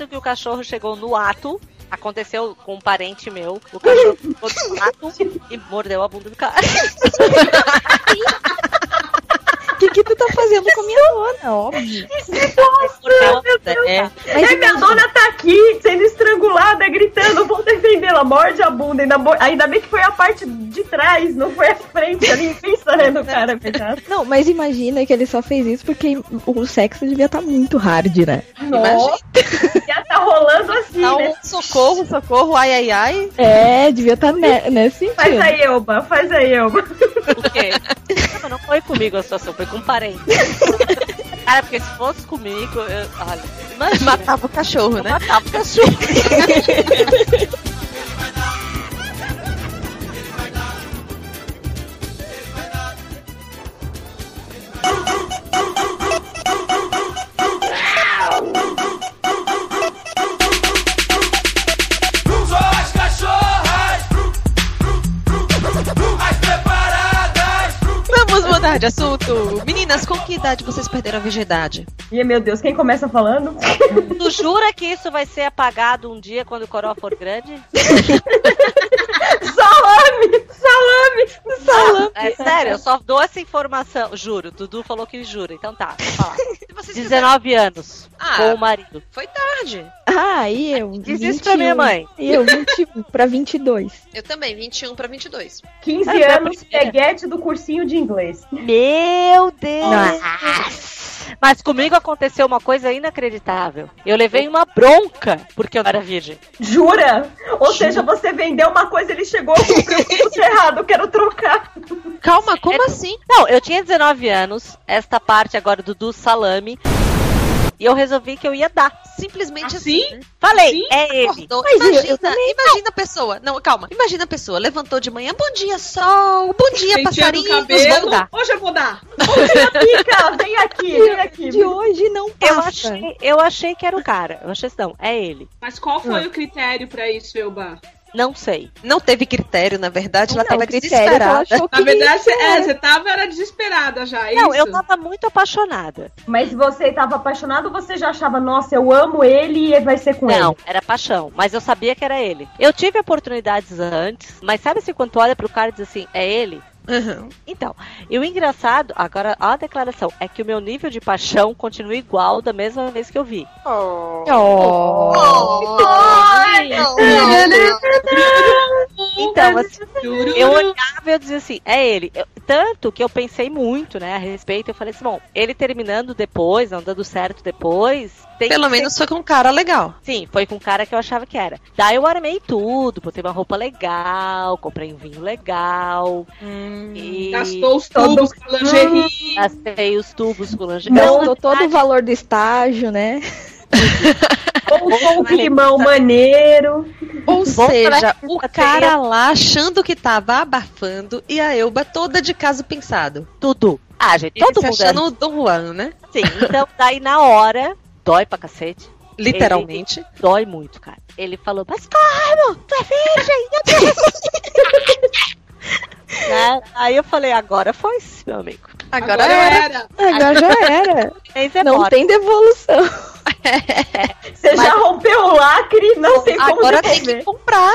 Eu que o cachorro chegou no ato. Aconteceu com um parente meu. O cachorro ficou no ato e mordeu a bunda do cara. O que, que tu tá fazendo com a minha dona? Óbvio. Mordeu a bunda. É. Mas Aí minha dona tá aqui, sendo estrangulada, gritando, vou defendê-la, morde a bunda. Ainda, bo- ainda bem que foi a parte de trás, não foi a frente ali, pensando no cara, coitado. Não, mas imagina que ele só fez isso porque o sexo devia estar muito hard, né? Nossa, já tá rolando assim, Dá né? um socorro, socorro, ai, ai, ai. É, devia estar ne nesse sentido. Faz aí, Elba, faz aí, Elba. O quê? Não, não foi comigo a situação, foi com um parente. Cara, porque se fosse comigo, eu, olha, imagina. Matava o cachorro, Eu né? matava o cachorro. De assunto. Meninas, com que idade vocês perderam a virgindade? E meu Deus, quem começa falando? Tu jura que isso vai ser apagado um dia quando o coroa for grande? Salame! Salame! Salame! É sério, eu só dou essa informação. Juro, Dudu falou que jura. Então tá, vou falar. Se vocês 19 anos Ah. com o marido. Foi tarde. Ah, e eu? Diz isso pra minha mãe. E eu, 21 pra 22. Eu também, 21 pra 22. 15 Ah, é anos, peguete do cursinho de inglês. Meu Deus! Mas comigo aconteceu uma coisa inacreditável. Eu levei uma bronca porque eu era virgem. Jura? Ou seja, você vendeu uma coisa, ele chegou com o produto errado, eu quero trocar. Calma, como assim? Não, eu tinha 19 anos, esta parte agora do, do salame. E eu resolvi que eu ia dar. Simplesmente Assim? assim. Falei, Sim? é ele. Mas eu- imagina, eu também imagina a pessoa. Não, calma. Imagina a pessoa. Levantou de manhã. Bom dia, sol. Bom dia, Penteando o passarinhos. cabelo. Vou dar. Hoje eu vou dar. Fica, vem aqui, vem aqui. De hoje não Eu passa. achei, eu achei que era o cara. Eu achei assim, não, é ele. Mas qual foi o critério pra isso, Elba? Não sei. Não teve critério, na verdade. Ela Não, tava ela desesperada. achou que Na verdade, você, era. é, você tava era desesperada já, é Não, isso? eu tava muito apaixonada. Mas você tava apaixonado ou você já achava, nossa, eu amo ele e vai ser com Não, ele? era paixão, mas eu sabia que era ele. Eu tive oportunidades antes, mas sabe assim, quando tu olha pro cara e diz assim, é ele? Uhum. Então, e o engraçado, agora ó a declaração, é que o meu nível de paixão continua igual da mesma vez que eu vi. Oh. Ai, Então, assim, eu olhava e eu dizia assim, é ele. Eu- tanto que eu pensei muito, né, a respeito. Eu falei assim, bom, ele terminando depois, não dando certo depois. Tem Pelo menos foi com um cara legal. Sim, foi com um cara que eu achava que era. Daí eu armei tudo, botei uma roupa legal, comprei um vinho legal. E Gastou os tubos com lingerie. gastei os tubos com lingerie. Gastou todo o valor do estágio, né? Ou com um climão maneiro. Ou seja, o cara lá achando que tava abafando e a Elba toda de caso pensado. Tudo. Ah, gente, Ele todo se mundo é achando o Dom Juan, né? Sim, então daí na hora, dói pra cacete. Literalmente. Ele- dói muito, cara. Ele falou, mas como? Tu é virgem? meu Deus." Né? Aí eu falei, agora foi, meu amigo. Agora, Agora era. era. Agora já era. É Não tem devolução. Você já rompeu o lacre, não tem como Agora tem que comprar.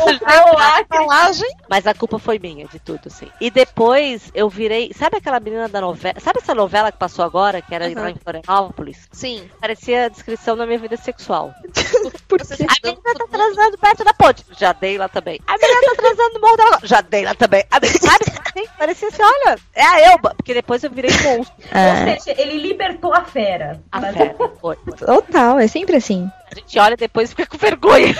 Rompeu o lacre. Mas a culpa foi minha de tudo, sim. E depois eu virei. Sabe aquela menina da novela? Sabe essa novela que passou agora, que era lá em Florianópolis? Sim. Parecia a descrição da minha vida sexual. Por quê? A menina tá transando perto da ponte. Já dei lá também. A menina tá transando no morro da. Já dei lá também. A menina, sabe? Assim, parecia assim, olha, é a Elba. Porque depois eu virei monstro. Ah, Ou seja, ele libertou a fera. A Mas- fera. Foi. Total, é sempre assim. A gente olha depois e fica com vergonha.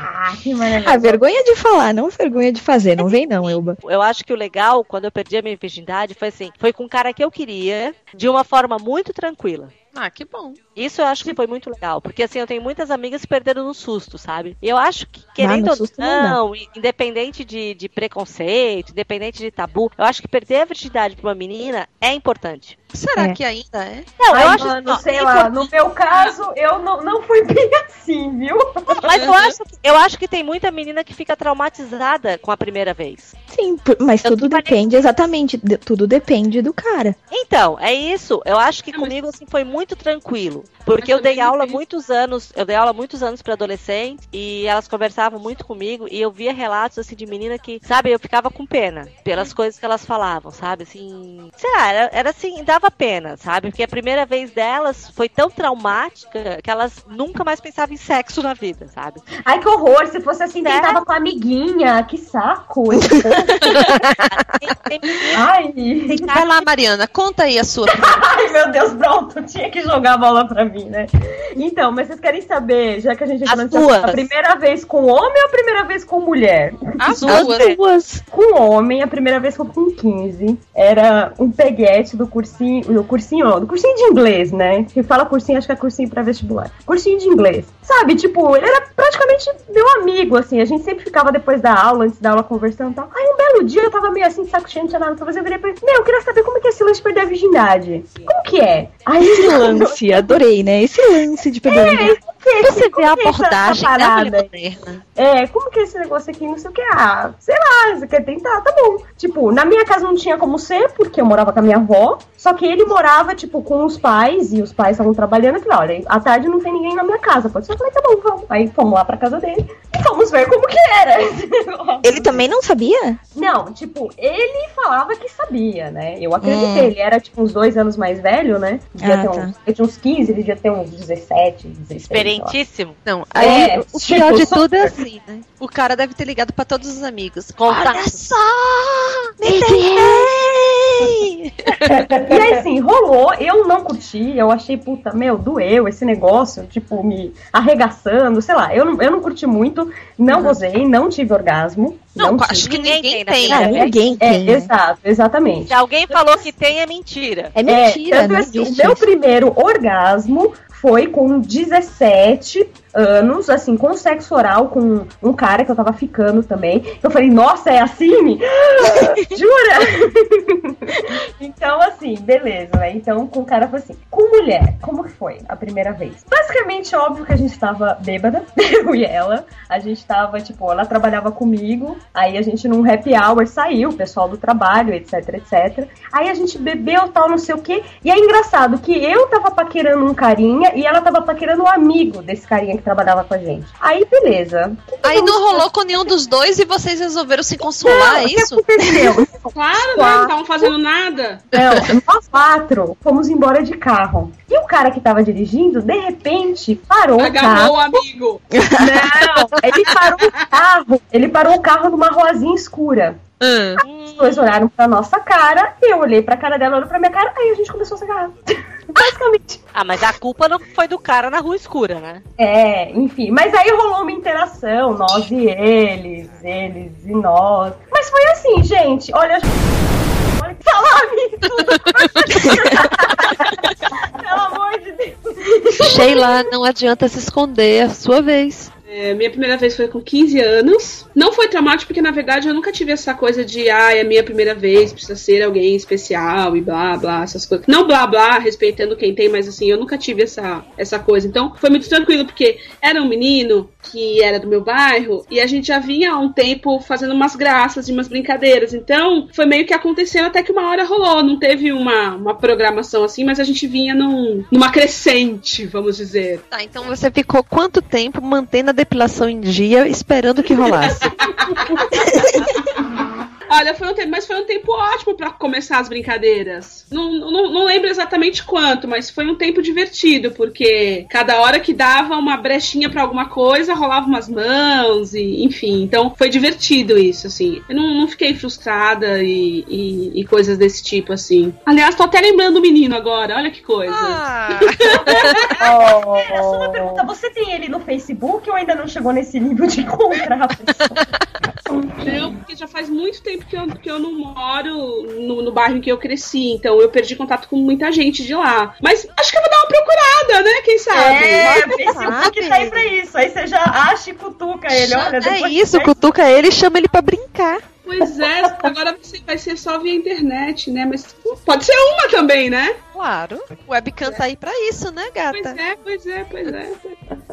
Ah, que maravilha. A vergonha de falar, não vergonha de fazer. Não vem não, Elba. Eu acho que o legal, quando eu perdi a minha virgindade, foi assim: foi com o cara que eu queria, de uma forma muito tranquila. Ah, que bom. Isso eu acho que foi muito legal, porque assim, eu tenho muitas amigas que perderam no susto, sabe? E eu acho que, querendo no ou não não, independente de, de preconceito, independente de tabu, eu acho que perder a virgindade pra uma menina é importante. Será É. que ainda é? Não, Ai, eu acho mano, não, sei é lá, no meu caso, eu não, não fui bem assim, viu? Mas eu acho, que, eu acho que tem muita menina que fica traumatizada com a primeira vez. Sim, mas Eu tudo depende, exatamente. de- tudo depende do cara. Então, é isso. Eu acho que mas- comigo assim foi muito tranquilo, porque eu dei aula tem- muitos anos, eu dei aula muitos anos para adolescentes e elas conversavam muito comigo e eu via relatos assim de menina que, sabe, eu ficava com pena pelas coisas que elas falavam, sabe? Assim, sei lá, era, era assim, dava pena, sabe? Porque a primeira vez delas foi tão traumática que elas nunca mais pensavam em sexo na vida, sabe? Ai, que horror. Se fosse assim, Né? tentava com a amiguinha. Que saco. Tem- tem Ai. Vai lá, Mariana, conta aí a sua. Ai, meu Deus, pronto. Tinha que jogar a bola pra mim, né? Então, mas vocês querem saber, já que a gente nesse duas. a primeira vez com homem ou a primeira vez com mulher? As As duas. duas. Duas. Com homem, a primeira vez foi com 15. Era um peguete do cursinho, do cursinho, ó, do cursinho de inglês, né? Que fala cursinho, acho que é cursinho pra vestibular. Cursinho de inglês. Sabe, tipo, ele era praticamente meu amigo, assim. A gente sempre ficava depois da aula, antes da aula, conversando e tal. Aí um belo dia eu tava meio assim, saco cheio, não tinha nada pra fazer. Eu virei pra ele, meu, eu queria saber como é que é esse lance de perder a virgindade. Como que é? Aí Esse lance, adorei, né? Esse lance de pegar. É, que é esse- Você vê a que é abordagem da mulher moderna. É, como que é esse negócio aqui, não sei o que. Ah, sei lá, você quer tentar, tá bom. Tipo, na minha casa não tinha como ser, porque eu morava com a minha avó. Só que ele morava, tipo, com os pais, e os pais estavam trabalhando. Eu falei, olha, à tarde não tem ninguém na minha casa, pode ser? Eu falei, tá bom, vamos. Aí fomos lá pra casa dele e fomos ver como que era esse negócio. Ele também não sabia? Não, tipo, ele falava que sabia, né? Eu acreditei. Hum. Ele era, tipo, uns dois anos mais velho, né? Devia Ah, ter tá. uns, ele tinha uns 15, ele devia ter uns 17, 16. Sei lá. Experientíssimo. Não, aí É, o tipo, pior de super. tudo é assim, né? O cara deve ter ligado pra todos os amigos. Conta. Olha só! Me peguei! E aí, assim, rolou, eu não curti, eu achei, puta, meu, doeu esse negócio, tipo, me arregaçando, sei lá, eu não, eu não curti muito, não gozei, não tive orgasmo. Não, tive. acho que Ninguém ninguém tem, tem. Ah, ninguém É, tem. né? exato, exatamente. Se alguém falou que tem, é mentira. É mentira, é, tanto não assim, o meu primeiro orgasmo foi com 17 anos, assim, com sexo oral com um cara que eu tava ficando também. Eu falei, nossa, é assim? Jura? então, assim, beleza, né? Então, com o cara foi assim. Com mulher, como que foi a primeira vez? Basicamente, óbvio que a gente tava bêbada, eu e ela. A gente tava, tipo, ela trabalhava comigo, aí a gente num happy hour saiu, o pessoal do trabalho, etc, etc. Aí a gente bebeu, tal, não sei o quê. E é engraçado que eu tava paquerando um carinha e ela tava paquerando um amigo desse carinha que trabalhava com a gente. Aí, beleza. Aí não rolou com nenhum dos dois e vocês resolveram se consolar, é o que isso? aconteceu? Claro, né? Não estavam fazendo nada. Não, nós quatro fomos embora de carro. E o cara que tava dirigindo, de repente, parou o carro. Agarrou o amigo. Não, ele parou o carro. Ele parou o carro numa ruazinha escura. Hum. Os dois olharam pra nossa cara, eu olhei pra cara dela, olhou pra minha cara, aí a gente começou a se agarrar. Basicamente. Ah, mas a culpa não foi do cara na rua escura, né? É, enfim. Mas aí rolou uma interação, nós e eles, eles e nós. Mas foi assim, gente, olha. Olha que salame! Tudo. Pelo amor de Deus. Sheila, não adianta se esconder, é a sua vez. É, minha primeira vez foi com 15 anos. Não foi traumático porque, na verdade, eu nunca tive essa coisa de, ah, é a minha primeira vez, precisa ser alguém especial e blá, blá, essas coisas. Não blá, blá, respeitando quem tem, mas assim, eu nunca tive essa, essa coisa. Então, foi muito tranquilo, porque era um menino que era do meu bairro e a gente já vinha há um tempo fazendo umas graças e umas brincadeiras. Então, foi meio que acontecendo até que uma hora rolou. Não teve uma, uma programação assim, mas a gente vinha num, numa crescente, vamos dizer. Tá, então você ficou quanto tempo mantendo a depilação em dia, esperando que rolasse? Olha, foi um tempo, mas foi um tempo ótimo pra começar as brincadeiras. Não, não, não lembro exatamente quanto, mas foi um tempo divertido, porque cada hora que dava uma brechinha pra alguma coisa, rolava umas mãos, e enfim. Então foi divertido isso, assim. Eu não, não fiquei frustrada e, e, e coisas desse tipo, assim. Aliás, tô até lembrando o menino agora, olha que coisa. Olha, só uma pergunta, você tem ele no Facebook ou ainda não chegou nesse nível de encontrar a pessoa? Não, porque já faz muito tempo que eu, que eu não moro no, no bairro em que eu cresci, então eu perdi contato com muita gente de lá. Mas acho que eu vou dar uma procurada, né? Quem sabe? É, o Facebook tá aí pra isso. Aí você já acha e cutuca ele. Olha, É isso, cutuca ele e chama ele pra brincar. Pois é, agora vai ser, vai ser só via internet, né? Mas pode ser uma também, né? Claro. O webcam tá aí pra isso, né, gata? Pois é, pois é, pois é.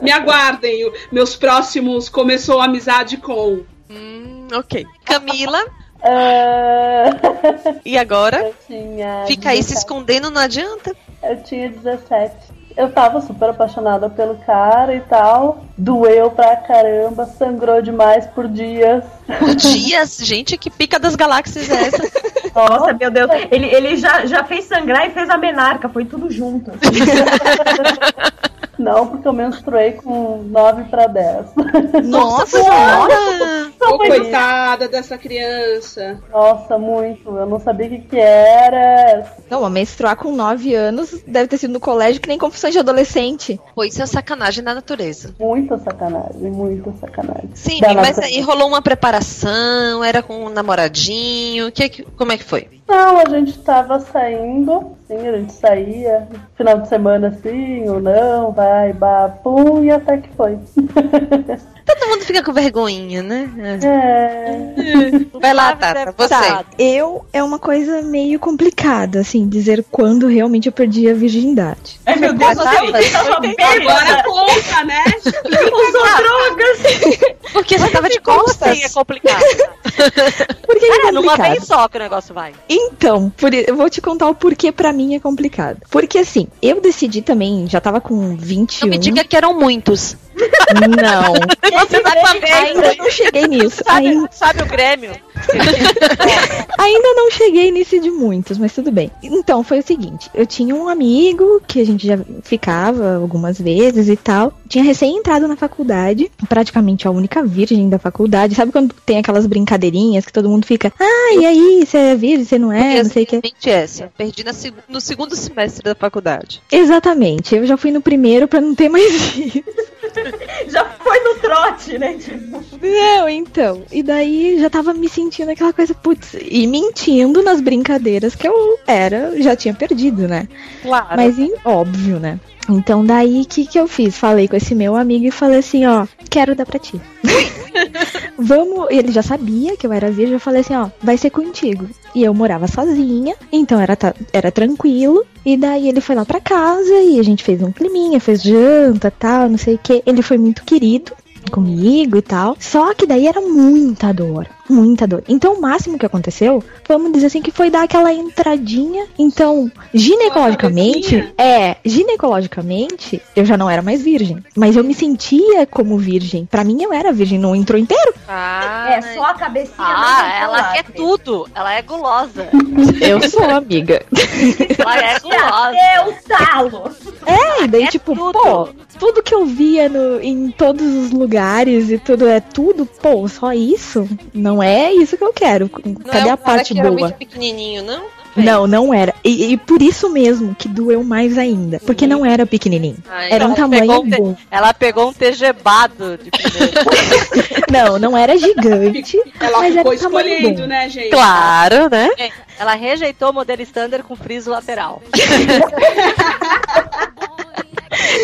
Me aguardem, meus próximos começou a amizade com. Hum, ok. Camila. Ah, E agora? Fica aí se 17. escondendo, não adianta. Eu tinha 17. Eu tava super apaixonada pelo cara e tal. Doeu pra caramba, sangrou demais por dias. Por dias, gente, que pica das galáxias é essa? Nossa, meu Deus. Ele, ele já, já fez sangrar e fez a menarca. Foi tudo junto. Não, porque eu menstruei com 9 pra 10. Nossa! Não foi coitada dessa criança. Nossa, muito. Eu não sabia o que, que era. Não, a menstruar com 9 anos deve ter sido no colégio que nem confusão de adolescente. Pô, isso é sacanagem na natureza. Muita sacanagem, muita sacanagem. Sim, Da mas natureza. aí rolou uma preparação, era com um namoradinho, que, que- como é que foi? Não, a gente tava saindo, sim, a gente saía, final de semana assim, ou não, vai, bah, pum, e até que foi. Todo mundo fica com vergonhinha, né? É. Vai lá, Tata, você. Tá, eu é uma coisa meio complicada, assim, dizer quando realmente eu perdi a virgindade. Ai, meu Deus, você tava Agora conta, né? Usou drogas. Porque você tava de costas. assim é complicado? Por que é É, numa complicado? vez só que o negócio vai. Então, por, i- eu vou te contar o porquê pra mim é complicado. Porque assim, eu decidi também, já tava com 21. Não me diga que eram muitos. Não, Você ainda não cheguei nisso. Ainda, Sabe, sabe o Grêmio? ainda não cheguei nisso de muitos, mas tudo bem. Então, foi o seguinte, eu tinha um amigo que a gente já ficava algumas vezes e tal. Tinha recém entrado na faculdade, praticamente a única virgem da faculdade. Sabe quando tem aquelas brincadeirinhas que todo mundo fica, ah, e aí, você é virgem, você não é, não sei o que. Exatamente essa. Perdi na seg- no segundo semestre da faculdade. Exatamente, eu já fui no primeiro pra não ter mais isso. Já foi no trote, né? Tipo, Não, então. E daí já tava me sentindo aquela coisa, putz, e mentindo nas brincadeiras que eu era, já tinha perdido, né? Claro. Mas em- óbvio, né? Então daí o que, que eu fiz? Falei com esse meu amigo e falei assim, ó, quero dar pra ti. Vamos, ele já sabia que eu era virgem, eu falei assim, ó, vai ser contigo. E eu morava sozinha, então era, era tranquilo. E daí ele foi lá pra casa e a gente fez um climinha, fez janta, tal, não sei o que. Ele foi muito querido comigo e tal. Só que daí era muita dor, muita dor. Então o máximo que aconteceu, vamos dizer assim, que foi dar aquela entradinha. Então, ginecologicamente, é, ginecologicamente, eu já não era mais virgem, mas eu me sentia como virgem. Pra mim eu era virgem, não entrou inteiro. Ah, é só a cabecinha. ah mesmo ela quer tudo. Ela é gulosa. Eu sou amiga. Ela é gulosa. Até o talo. É, e daí tipo, pô, tudo que eu via no, em todos os lugares e tudo é tudo, pô, só isso? Não é isso que eu quero. Não Cadê é a parte que era boa? muito pequenininho, não? Não, não era. E, e por isso mesmo que doeu mais ainda. Porque não era pequenininho. Ah, Era um ela pegou tamanho um te- bom. Ela pegou um tegebado de. Não, não era gigante. Ela mas ficou era um tamanho escolhendo, bom. né, gente? Claro, né? É, Ela rejeitou o modelo standard com friso lateral.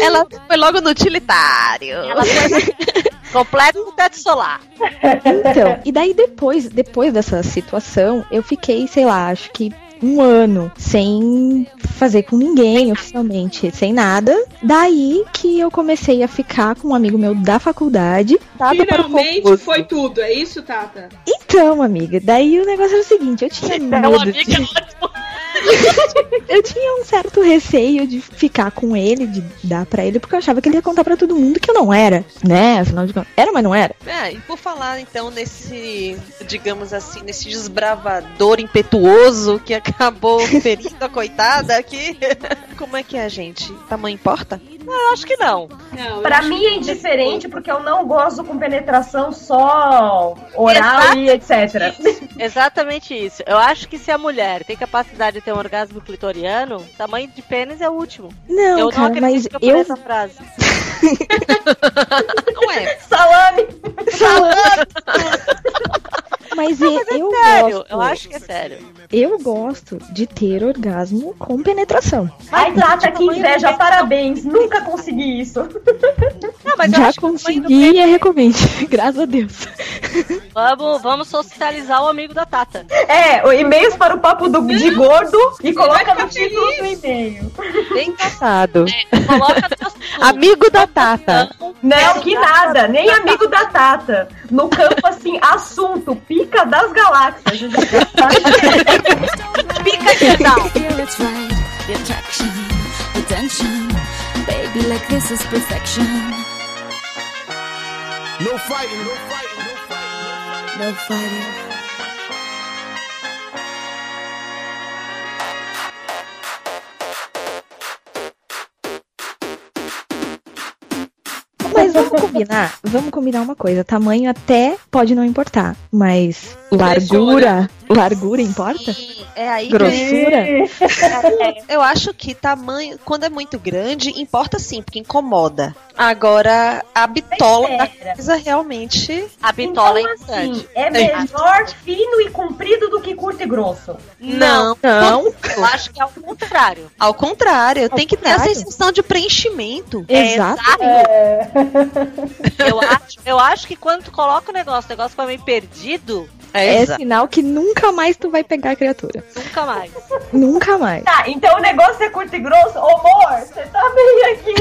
Ela foi logo no utilitário. Ela foi completo no teto solar. Então, e daí depois, depois dessa situação, eu fiquei, sei lá, acho que um ano sem fazer com ninguém oficialmente, sem nada. Daí que eu comecei a ficar com um amigo meu da faculdade. o Finalmente foi tudo, é isso, Tata? Então, amiga, daí o negócio era o seguinte, eu tinha medo de... eu tinha um certo receio de ficar com ele, de dar pra ele, porque eu achava que ele ia contar pra todo mundo que eu não era, né? Afinal de contas, era, mas não era. É, e por falar então nesse, digamos assim, nesse desbravador impetuoso que acabou ferindo a coitada aqui. Como é que é, gente? Tamanho importa? Eu acho que não. Pra mim é indiferente porque eu não gosto com penetração só oral e etc. Exatamente isso. Eu acho que se a mulher tem capacidade de ter um orgasmo clitoriano, tamanho de pênis é o último. Não, eu cara, não mas acredito que eu essa frase. Ué, Salame! Mas, Não, mas é eu sério, gosto. eu acho que é sério. Eu gosto de ter orgasmo com penetração. Ai, Tata, que inveja, parabéns. Nunca consegui isso. Não, mas eu Já consegui e é recomendo. Graças a Deus. Vamos, vamos socializar o amigo da Tata. É, o e-mails para o papo do, de gordo e coloca no título do e-mail. Bem engraçado. Coloca Amigo da Tata. Não, que nada, nem amigo da Tata. No campo assim, assunto, pica das galáxias. pica de tal. Feel it's right, the attraction, the tension. Baby, like this is perfection. No fighting, no fighting, no fighting. No fighting. Mas vamos combinar, vamos combinar uma coisa. Tamanho até pode não importar, mas largura, largura importa? É aí Grossura? que eu acho que tamanho, quando é muito grande, importa sim, porque incomoda. Agora, a bitola da coisa realmente. A bitola Então, é importante. assim, é melhor fino e comprido do que curto e grosso. Não, não. Eu acho que é o contrário. Ao contrário, tem que ter a sensação de preenchimento. É Exato. Eu acho, eu acho que quando tu coloca o negócio, o negócio foi meio perdido, É sinal que nunca mais tu vai pegar a criatura. nunca mais. Nunca mais. Tá, então o negócio é curto e grosso. Ô, amor, você tá bem aqui.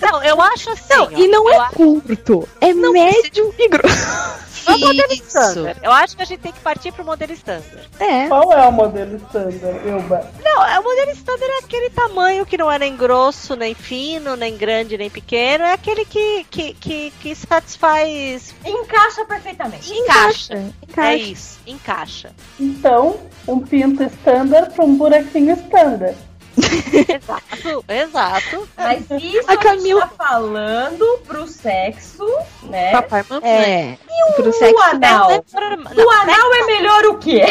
Não, eu acho assim. Não, ó, e não é curto, é médio e grosso. É o modelo standard. Eu acho que a gente tem que partir pro modelo standard. É. Qual é o modelo standard, Ilba? Não, é o modelo standard é aquele tamanho que não é nem grosso, nem fino, nem grande, nem pequeno. É aquele que, que, que, que satisfaz. Encaixa perfeitamente. Encaixa. Encaixa. É isso, encaixa. Então, um pinto standard para um buraquinho standard. Exato, exato. Mas isso A a, Camila- gente tá falando pro sexo, né? Papai, mamãe. É. Pro o sexo anal. Não, O anal é melhor o quê?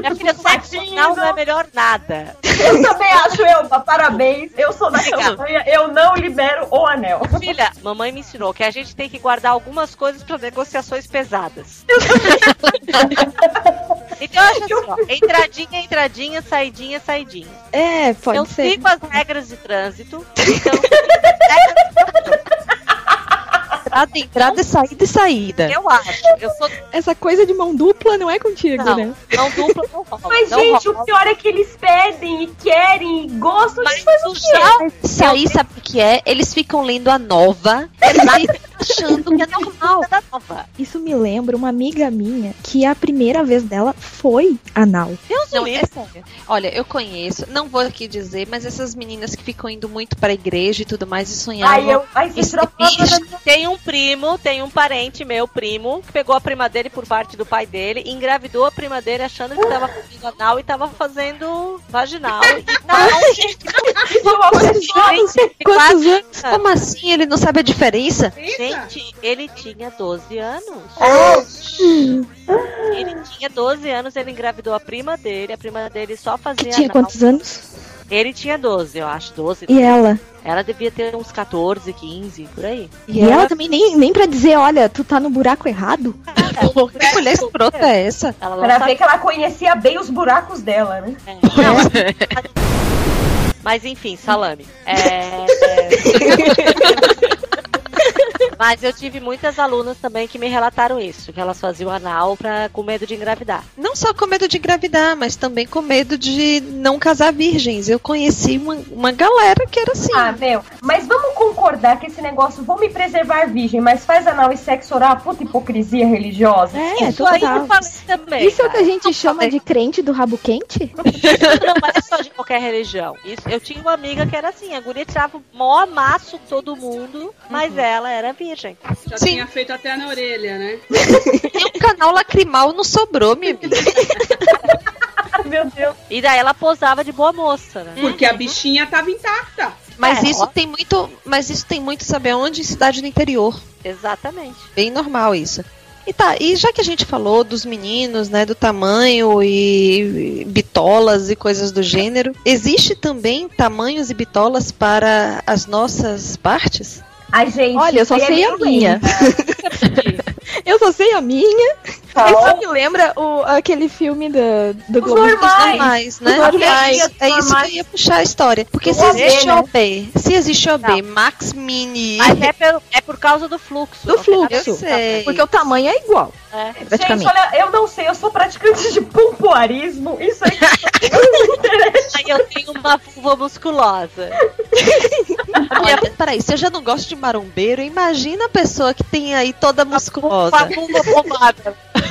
Minha filha, sexo anal não é melhor nada. Eu também acho, Elba, parabéns. Eu sou da campanha, eu não libero o anel. Filha, mamãe me ensinou que a gente tem que guardar algumas coisas para negociações pesadas. então eu acho assim, ó, entradinha, entradinha, saidinha, saidinha. É, pode eu ser. sigo as regras de trânsito. Então, Entrada, entrada, saída e saída. eu acho. Eu sou Essa coisa de mão dupla não é contigo, não, né? não dupla, não rola. Mas, não gente, rola. o pior é que eles pedem e querem e gostam Mas de fazer o quê? Isso aí, sabe o que é? Eles ficam lendo a nova, eles achando que é normal. da nova. Isso me lembra uma amiga minha que a primeira vez dela foi anal. Deus Não, é sério. Olha, eu conheço, não vou aqui dizer, mas essas meninas que ficam indo muito pra igreja e tudo mais e sonhavam. Ai, eu, ai, da bicho. Tem um primo, tem um parente meu, primo, que pegou a prima dele por parte do pai dele, engravidou a prima dele achando que tava fazendo anal e tava fazendo vaginal. E não, gente, uma pessoa. gente, Quantos quase- anos? Como assim? Ele não sabe a diferença? Gente, ele tinha 12 anos. Ele tinha 12 anos, ele engravidou a prima dele, a prima dele só fazia tinha anal. quantos anos? Ele tinha 12, eu acho, 12. E ela? Ela devia ter uns 14, 15, por aí. E ela também nem, nem pra dizer, olha, tu tá no buraco errado. Que mulher escrota é essa? Ela Pra sabe- ver que ela conhecia bem os buracos dela, né? É. Não, Mas enfim, salame. É, é... Mas eu tive muitas alunas também que me relataram isso, que elas faziam anal pra, com medo de engravidar. Não só com medo de engravidar, mas também com medo de não casar virgens. Eu conheci uma, uma galera que era assim. Ah, meu, mas vamos concordar que esse negócio, vou me preservar virgem, mas faz anal e sexo oral, puta hipocrisia religiosa. É, Isso aí eu falei também. Isso é o que a cara. gente chama de crente do rabo quente? Não, mas é só de qualquer religião. Isso, eu tinha uma amiga que era assim, a guria tirava o maior amasso todo mundo, mas ela era virgem. Já Sim. tinha feito até na orelha, né? E um canal lacrimal não sobrou, minha amiga. Meu Deus. E daí ela posava de boa moça, né? Porque a bichinha tava intacta. Mas É, isso ó. tem muito. Mas isso tem muito, sabe aonde? Em cidade do interior. Exatamente. Bem normal isso. E tá, e já que a gente falou dos meninos, né, do tamanho e bitolas e coisas do gênero, existe também tamanhos e bitolas para as nossas partes? Ai, gente. Olha, eu só sei a minha. Eu só sei a minha. Isso me lembra o, aquele filme do, do Globo. normais. normais, né? Normais. É, é isso que eu ia puxar a história. Porque se O OB, existe né? OB, se existe OB, Não. Max Mini. Mas é, pelo- é por causa do fluxo. Do fluxo. Eu sei. Porque o tamanho é igual, É. Gente, olha, eu não sei, eu sou praticante de pompoarismo. Isso aí. Aí eu tenho uma vulva musculosa. Olha, peraí, se eu já não gosto de marombeiro, imagina a pessoa que tem aí toda musculosa. Uma vulva bombada.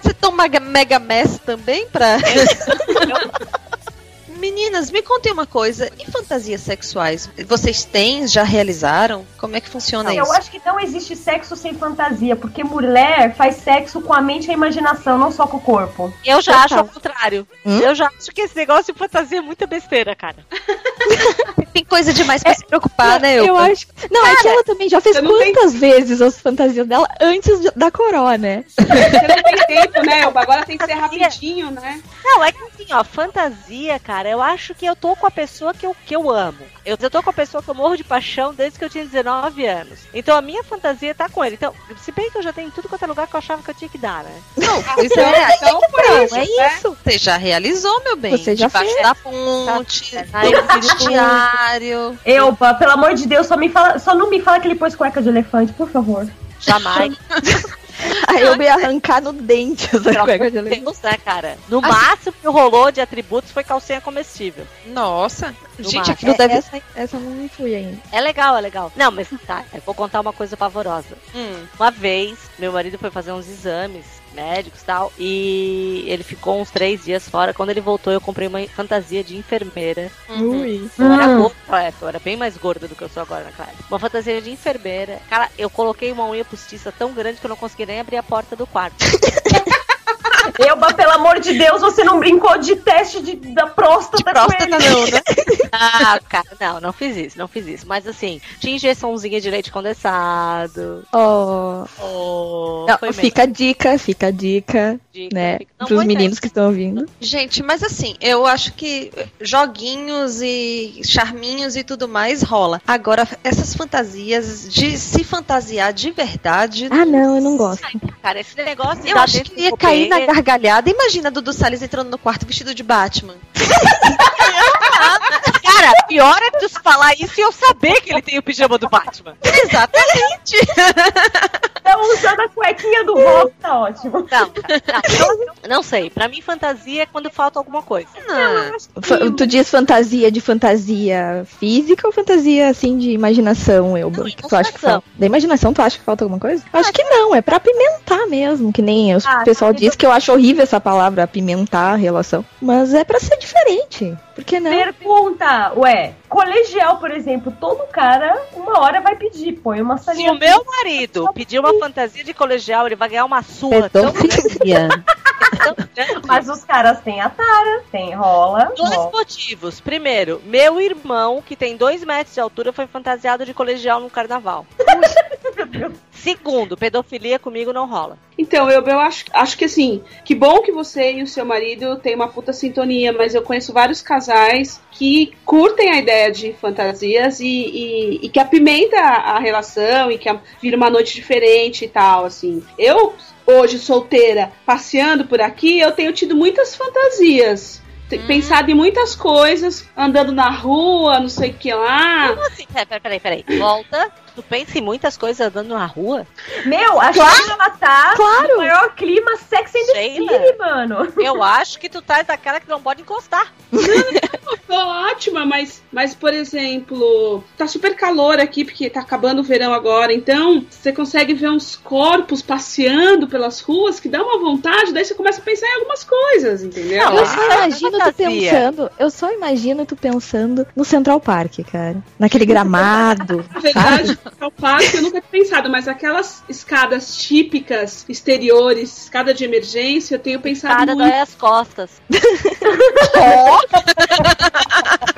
Você toma mega, mess também pra. Meninas, me contem uma coisa. E fantasias sexuais? Vocês têm? Já realizaram? Como é que funciona Eu isso? acho que não existe sexo sem fantasia, porque mulher faz sexo com a mente e a imaginação, não só com o corpo. Eu já Total. acho ao contrário. Hum? Eu já acho que esse negócio de fantasia é muita besteira, cara. Tem coisa demais pra se preocupar, né? eu Elba? acho. Não, é que ela também já fez não tem- quantas vezes as fantasias dela antes de- da coroa, né? Você não tem tempo, né? Elba? Agora tem que ser rapidinho, né? Não, é que assim, ó, fantasia, cara, eu acho que eu tô com a pessoa que eu, que eu amo. Eu, eu tô com a pessoa que eu morro de paixão desde que eu tinha 19 anos. Então a minha fantasia tá com ele. Então, se bem que eu já tenho em tudo quanto é lugar que eu achava que eu tinha que dar, né? Não, pois Então, é, aí então por Não, isso, é né? isso. você já realizou, meu bem. Você já Debaixo fez. da ponte, Tá. no vestiário. Elba, pelo amor de Deus, só, me fala, só não me fala que ele pôs cueca de elefante, por favor. Jamais. Aí eu ia arrancar no dente essa Pelo cueca de elefante. Deus, né, cara? No Assim- máximo que rolou de atributos foi calcinha comestível. Nossa. Gente, aquilo É, deve. essa, essa eu não fui ainda. É legal, é legal. Não, mas tá, eu vou contar uma coisa pavorosa. Hum. Uma vez, meu marido foi fazer uns exames médicos e tal, e ele ficou uns três dias fora. Quando ele voltou, eu comprei uma fantasia de enfermeira. Uhum. Ui. Eu era Hum. gorda época, eu era bem mais gorda do que eu sou agora naquela época. Uma fantasia de enfermeira. Cara, eu coloquei uma unha postiça tão grande que eu não consegui nem abrir a porta do quarto. Elba, pelo amor de Deus, você não brincou de teste de, da próstata, com Próstata ele. não, né? Ah, cara, não, não fiz isso, não fiz isso. Mas assim, tinha injeçãozinha de leite condensado. Oh. Oh, Não, fica a dica, fica a dica, Dica, né? fica- Não, pros é. meninos que estão ouvindo. Gente, mas assim, eu acho que joguinhos e charminhos e tudo mais rola. Agora, essas fantasias de se fantasiar de verdade. Ah, não, eu não gosto. Cara, esse negócio de Eu dar acho que ia cair na copeiro- gargalhada. Imagina Dudu Salles entrando no quarto vestido de Batman. Cara, pior é tu falar isso e eu saber que ele tem o pijama do Batman. Exatamente. Tá usando a cuequinha do rock, tá ótimo. Não, não, não, não sei. Pra mim, fantasia é quando falta alguma coisa. Não. Fa- Tu diz fantasia de fantasia física ou fantasia assim de imaginação, Elba? Não, tu acha que imaginação. falta? Da imaginação tu acha que falta alguma coisa? Eu acho que não, é pra apimentar mesmo, que nem o Ah, pessoal tá. diz que eu acho horrível essa palavra, apimentar a relação. Mas é pra ser diferente. Por que não? Pergunta, ué, colegial, por exemplo, todo cara, uma hora vai pedir, põe uma Se salinha. o meu marido pedir uma fantasia de colegial, ele vai ganhar uma surra Pedofilia. tão grande. Mas os caras têm a tara, tem rola. Dois rola. motivos. Primeiro, meu irmão, que tem dois metros de altura, foi fantasiado de colegial no carnaval. Segundo, pedofilia comigo não rola. Então, eu, eu acho, acho que assim, que bom que você e o seu marido têm uma puta sintonia, mas eu conheço vários casais que curtem a ideia de fantasias e, e, e que apimenta a, relação e que vira uma noite diferente e tal, assim. Eu, hoje solteira, passeando por aqui, eu tenho tido muitas fantasias. te- pensado em muitas coisas, andando na rua, não sei o que lá. Como assim? Peraí, peraí, peraí. Volta. Tu pensa em muitas coisas andando na rua? Meu, a Claro. Sheila tá Claro. no maior clima Sex and. City, mano. Eu acho que tu tá daquela que não pode encostar. Tô ótima, mas, mas, por exemplo, tá super calor aqui, porque tá acabando o verão agora, então você consegue ver uns corpos passeando pelas ruas que dá uma vontade, daí você começa a pensar em algumas coisas, entendeu? eu só imagino tu pensando, eu só imagino tu pensando no Central Park, cara. Naquele gramado. Na verdade, ao parque eu nunca tinha pensado, mas aquelas escadas típicas exteriores, escada de emergência, eu tenho pensado Cada muito. dói as costas. O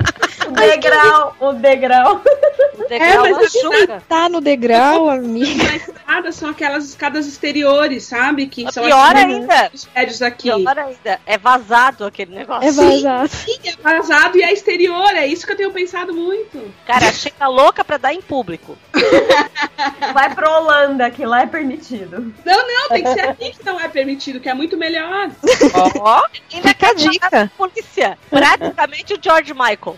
degrau, o degrau. O degrau É, mas machuca. Tá no degrau, amiga. As escadas são aquelas escadas exteriores, sabe? Que são Pior aqui ainda. nos prédios aqui. Pior ainda. É vazado aquele negócio. É vazado. Sim, é vazado e é exterior, é isso que eu tenho pensado muito. Cara, chega louca pra dar em público. Vai pra Holanda, que lá é permitido. Não, não, tem que ser aqui que não é permitido, que é muito melhor. Ó, ainda Fica a dica. polícia. Praticamente o George Michael.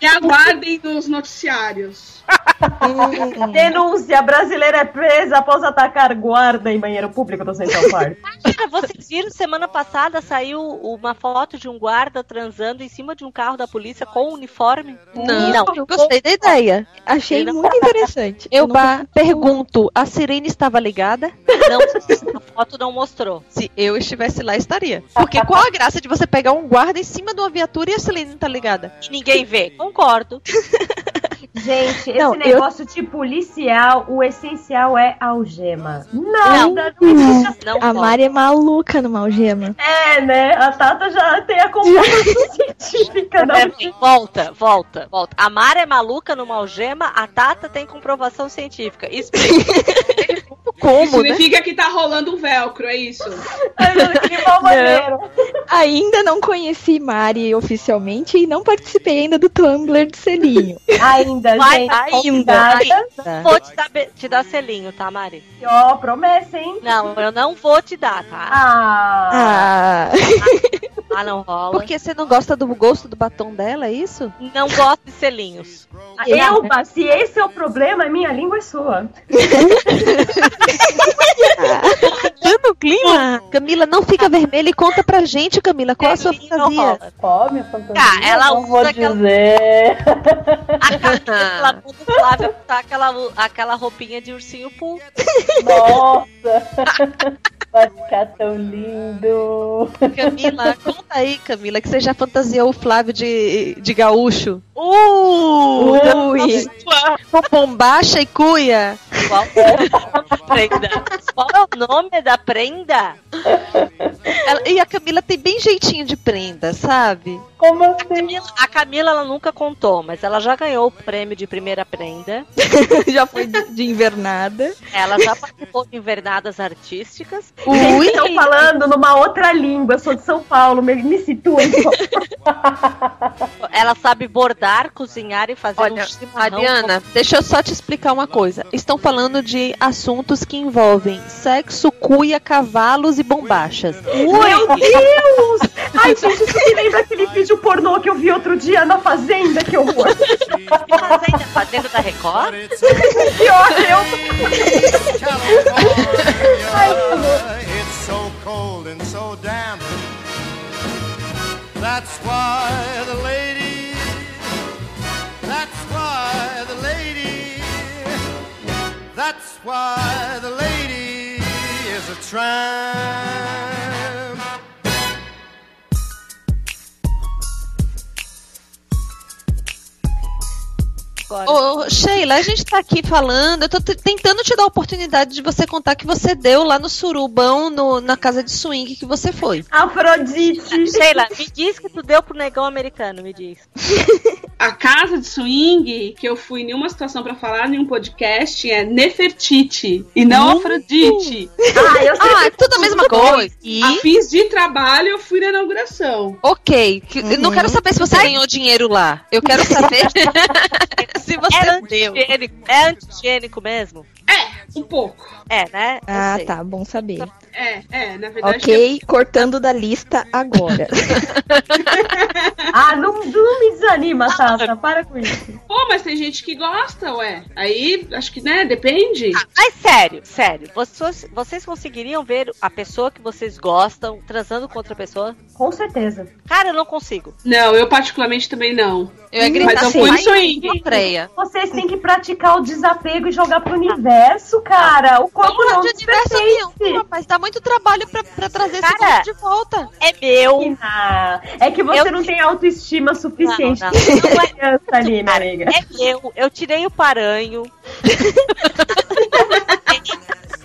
E aguardem nos noticiários. Denúncia: brasileira é presa após atacar guarda em banheiro público do Central Park. Imagina, vocês viram semana passada saiu uma foto de um guarda transando em cima de um carro da polícia com uniforme? Não, eu gostei da ideia. Achei não muito interessante. Eu não pergunto, a sirene estava ligada? Não, a foto não mostrou. Se eu estivesse lá, estaria. Porque qual a graça de você pegar um guarda em cima de uma viatura e a sirene não tá ligada? E ninguém vê. Concordo. Gente, esse Não, eu- negócio de policial, o essencial é algema. Não. Nada, não, existe. Não A pode. Mari é maluca numa algema. É, né? A Tata já tem a comprovação científica da Peraí, Volta, volta, volta. A Mara é maluca numa algema, a Tata tem comprovação científica. Explica. Como, né? Significa que tá rolando um velcro, é isso. Maneiro. Ainda não conheci Mari oficialmente e não participei ainda do Tumblr de selinho. Ainda, Vai, gente. ainda, ainda. Vou te dar, te dar selinho, tá, Mari? Ó, promessa, hein? Não, eu não vou te dar, tá? Ah. Ah, Ah, não rola. Porque você não gosta do gosto do batom dela, é isso? Não gosto de selinhos. Elba, se esse é o problema, minha língua é sua. Dando clima. Camila, não fica vermelha e conta pra gente, Camila, qual a sua fantasia? Qual minha fantasia? Tá, ela não usa vou aquela- dizer. A Camila o Flávio botar aquela, aquela roupinha de ursinho pool. Nossa! Vai ficar tão lindo. Camila, conta aí, Camila, que você já fantasiou o Flávio de, de gaúcho. Uh! Ui. Com bombacha e cuia. Qual é o nome da prenda? Qual é o nome da prenda? Ela- e a Camila tem bem jeitinho de prenda, sabe? Como A assim? Camila, a Camila, ela nunca contou, mas ela já ganhou o prêmio de primeira prenda. já foi de, de invernada. Ela já participou de invernadas artísticas. Gente, estão falando numa outra língua. Eu sou de São Paulo, me, me situem. Ela sabe bordar, cozinhar e fazer Olha, um chimarrão. Mariana, deixa eu só te explicar uma coisa. Estão falando de assuntos que envolvem sexo, cuia, cavalos e bombachas. Meu Deus! Ai, gente, isso me lembra aquele vídeo pornô que eu vi outro dia na Fazenda, que horror. Que fazenda? Fazenda da Record? Pior, eu... So cold and so damp. That's why the lady, that's why the lady, that's why the lady is a tramp. Ô, Sheila, a gente tá aqui falando, eu tô tentando te dar a oportunidade de você contar que você deu lá no surubão, no- na casa de swing que você foi. Afrodite. Sheila, me diz que tu deu pro negão americano, me diz. A casa de swing, que eu fui em uma situação pra falar em um podcast, é Nefertiti e não Afrodite. Ah, eu sei. Ah, é tudo a mesma coisa. E, A fins de trabalho, eu fui na inauguração. ok, eu não quero saber se você ganhou dinheiro lá. Eu quero saber Se você é antigênico, é antigênico mesmo? É, um pouco. É, né? Eu Ah, sei. tá, bom saber. É, é, na verdade. Ok, cortando da lista agora. Ah, não, não me desanima, Tata. Para com isso. Pô, mas tem gente que gosta, ué. Aí, acho que, né, depende. Mas sério, sério, vocês, vocês conseguiriam ver a pessoa que vocês gostam transando com outra pessoa? Com certeza. Cara, eu não consigo. Não, eu particularmente também não. Eu ia Mas gritar eu assim, fui "Ai, swing. Freia. Vocês têm que praticar o desapego e jogar pro universo, cara. O corpo Porra não de universo pertence. nenhum, rapaz. Dá muito trabalho pra, pra trazer esse Cara, corpo de volta. É meu. Ah, é que você Eu- não tem autoestima suficiente. Não, não. Tem criança ali, minha amiga. É meu. Eu tirei o paranho.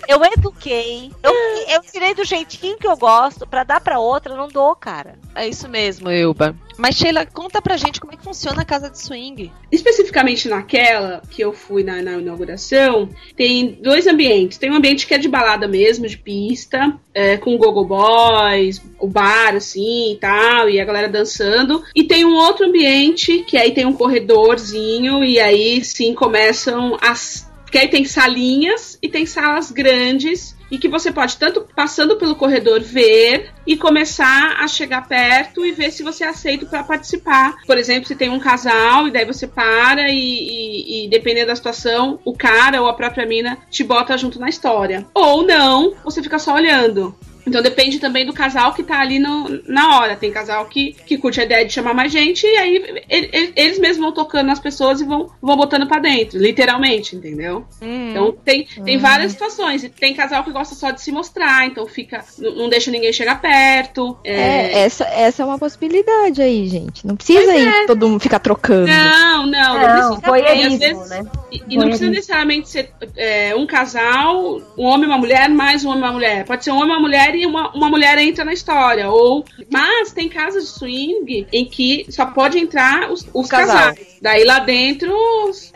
eu eduquei. Eu, eu tirei do jeitinho que eu gosto. Pra dar pra outra, eu não dou, cara. É isso mesmo, Elba. Mas, Sheila, conta pra gente como é que funciona a casa de swing. Especificamente naquela que eu fui na, na inauguração, tem dois ambientes. Tem um ambiente que é de balada mesmo, de pista, é, com gogo boys, o bar, assim, e tal, e a galera dançando. E tem um outro ambiente, que aí tem um corredorzinho, e aí sim começam as... Que aí tem salinhas e tem salas grandes e que você pode tanto passando pelo corredor ver e começar a chegar perto e ver se você é aceito para participar. Por exemplo, se tem um casal e daí você para e, e, e dependendo da situação, o cara ou a própria mina te bota junto na história. Ou não, você fica só olhando. Então depende também do casal que tá ali no, na hora. Tem casal que, que curte a ideia de chamar mais gente e aí ele- ele- eles mesmos vão tocando nas pessoas e vão, vão botando pra dentro, literalmente, entendeu? Então tem, tem Hum. várias situações. E tem casal que gosta só de se mostrar, então fica. n- Não deixa ninguém chegar perto. É, essa, essa é uma possibilidade aí, gente. Não precisa aí todo mundo ficar trocando. Não, não, não, Não, precisa. E, às voyeurismo, vezes- né? e- e não precisa necessariamente ser é, um casal, um homem e uma mulher, mais um homem e uma mulher. Pode ser um homem e uma mulher e uma, uma mulher entra na história. Ou, mas tem casas de swing em que só pode entrar os, os Casal. casais. Daí lá dentro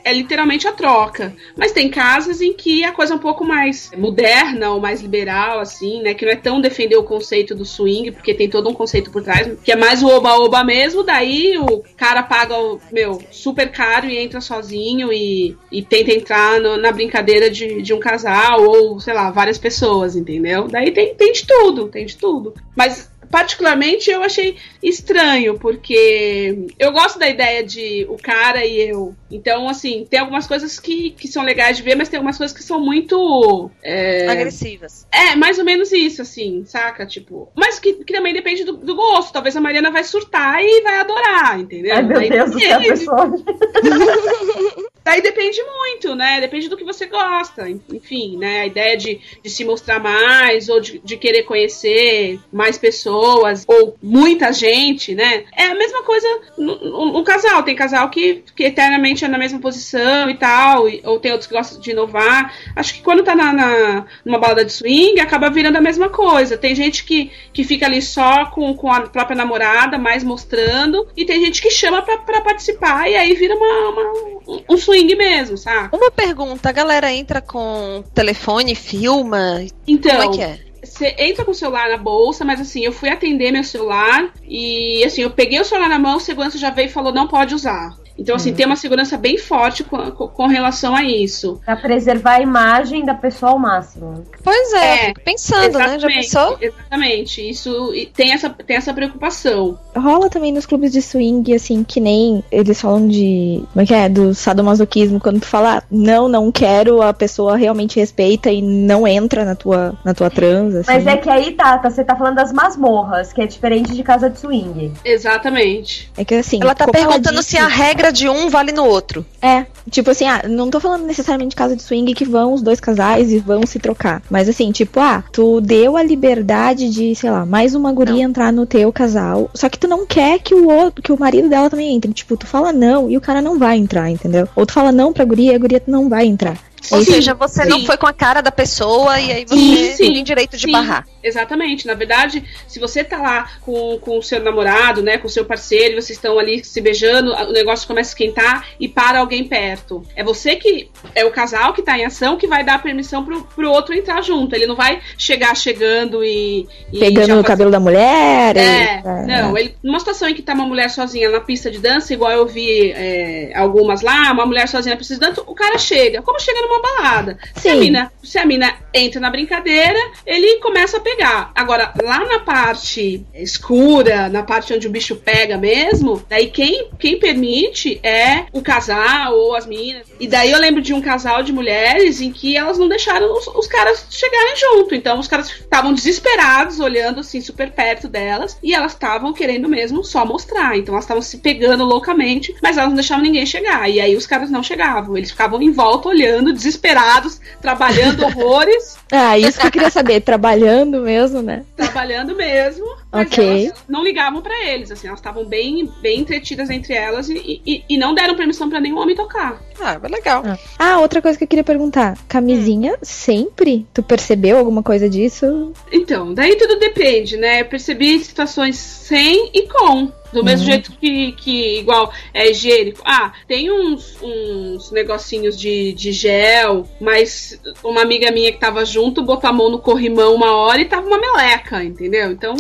é literalmente a troca. Mas tem casas em que a coisa é um pouco mais moderna ou mais liberal, assim, né? Que não é tão defender o conceito do swing, porque tem todo um conceito por trás, que é mais o oba-oba mesmo. Daí o cara paga o, meu, super caro e entra sozinho e, e tenta entrar no- na brincadeira de, de um casal ou, sei lá, várias pessoas, entendeu? Daí tem, tem de tudo, tem de tudo. Mas particularmente eu achei estranho, porque eu gosto da ideia de o cara e eu. Então, assim, tem algumas coisas que, que são legais de ver, mas tem algumas coisas que são muito. É, Agressivas. é, mais ou menos isso, assim, saca? Tipo. Mas que, que também depende do, do gosto. Talvez a Mariana vai surtar e vai adorar, entendeu? Ai, meu Daí Deus do céu, depende. pessoa. Daí depende muito, né? Depende do que você gosta. Enfim, né? A ideia de, de se mostrar mais, ou de, de querer conhecer mais pessoas, ou muita gente, né? É a mesma coisa no, no- no casal. Tem casal que, que eternamente é na mesma posição e tal, e- ou tem outros que gostam de inovar. Acho que quando tá na, na- numa balada de swing, acaba virando a mesma coisa. Tem gente que, que fica ali só com, com a própria namorada, mais mostrando, e tem gente que chama pra participar, e aí vira uma, uma- um swing mesmo, sabe? Uma pergunta, a galera entra com telefone, filma? Então, Como é que é? Você entra com o celular na bolsa, mas assim, eu fui atender meu celular e assim, eu peguei o celular na mão, o segurança já veio e falou não pode usar. Então, assim, tem uma segurança bem forte com, com, com relação a isso. Pra preservar a imagem da pessoa ao máximo. Pois é, fico pensando, né? Já pensou? Exatamente. Isso e tem essa, tem essa preocupação. Rola também nos clubes de swing, assim, que nem eles falam de. Como é que é? Do sadomasoquismo, quando tu fala, não, não quero, a pessoa realmente respeita e não entra na tua, na tua transa. Assim. Mas é que aí, Tata, você tá falando das masmorras, que é diferente de casa de swing. Exatamente. É que assim. Ela tá perguntando se a regra de um vale no outro. É, tipo assim, ah, não tô falando necessariamente de casa de swing que vão os dois casais e vão se trocar. Mas assim, tipo, ah, tu deu a liberdade de, sei lá, mais uma guria entrar no teu casal. Só que tu não quer que o outro, que o marido dela também entre. Tipo, tu fala não e o cara não vai entrar, entendeu? Ou tu fala não pra guria e a guria não vai entrar. Ou Sim, seja, você não sim. foi com a cara da pessoa e aí você Sim, tem direito de sim, barrar. Exatamente. Na verdade, se você tá lá com, com o seu namorado, né, com o seu parceiro, e vocês estão ali se beijando, o negócio começa a esquentar e para alguém perto. É você que é o casal que tá em ação que vai dar permissão pro, pro outro entrar junto. Ele não vai chegar chegando e. e Pegando no fazer- cabelo da mulher. É, e- não, ele, numa situação em que tá uma mulher sozinha na pista de dança, igual eu vi é, algumas lá, uma mulher sozinha na pista de dança, o cara chega, como chega numa balada. Se a, mina, se a mina entra na brincadeira, ele começa a pegar. Agora, lá na parte escura, na parte onde o bicho pega mesmo, daí quem, quem permite é o casal ou as minas. E daí eu lembro de um casal de mulheres em que elas não deixaram os, os caras chegarem junto. Então os caras estavam desesperados, olhando assim super perto delas, e elas estavam querendo mesmo só mostrar. Então elas estavam se pegando loucamente, mas elas não deixavam ninguém chegar. E aí os caras não chegavam. Eles ficavam em volta olhando, desesperados, trabalhando horrores, Ah, isso que eu queria saber. Trabalhando mesmo, né? trabalhando mesmo. Mas Ok. elas não ligavam pra eles, assim, elas estavam bem, bem entretidas entre elas e, e, e não deram permissão pra nenhum homem tocar. Ah, legal. Ah, outra coisa que eu queria perguntar. Camisinha, sempre? Tu percebeu alguma coisa disso? Então, daí tudo depende, né? Eu percebi situações sem e com. Do mesmo Uhum. jeito que, que, igual, é higiênico. Ah, tem uns, uns negocinhos de, de gel, mas uma amiga minha que tava junto botou a mão no corrimão uma hora e tava uma meleca, entendeu? Então,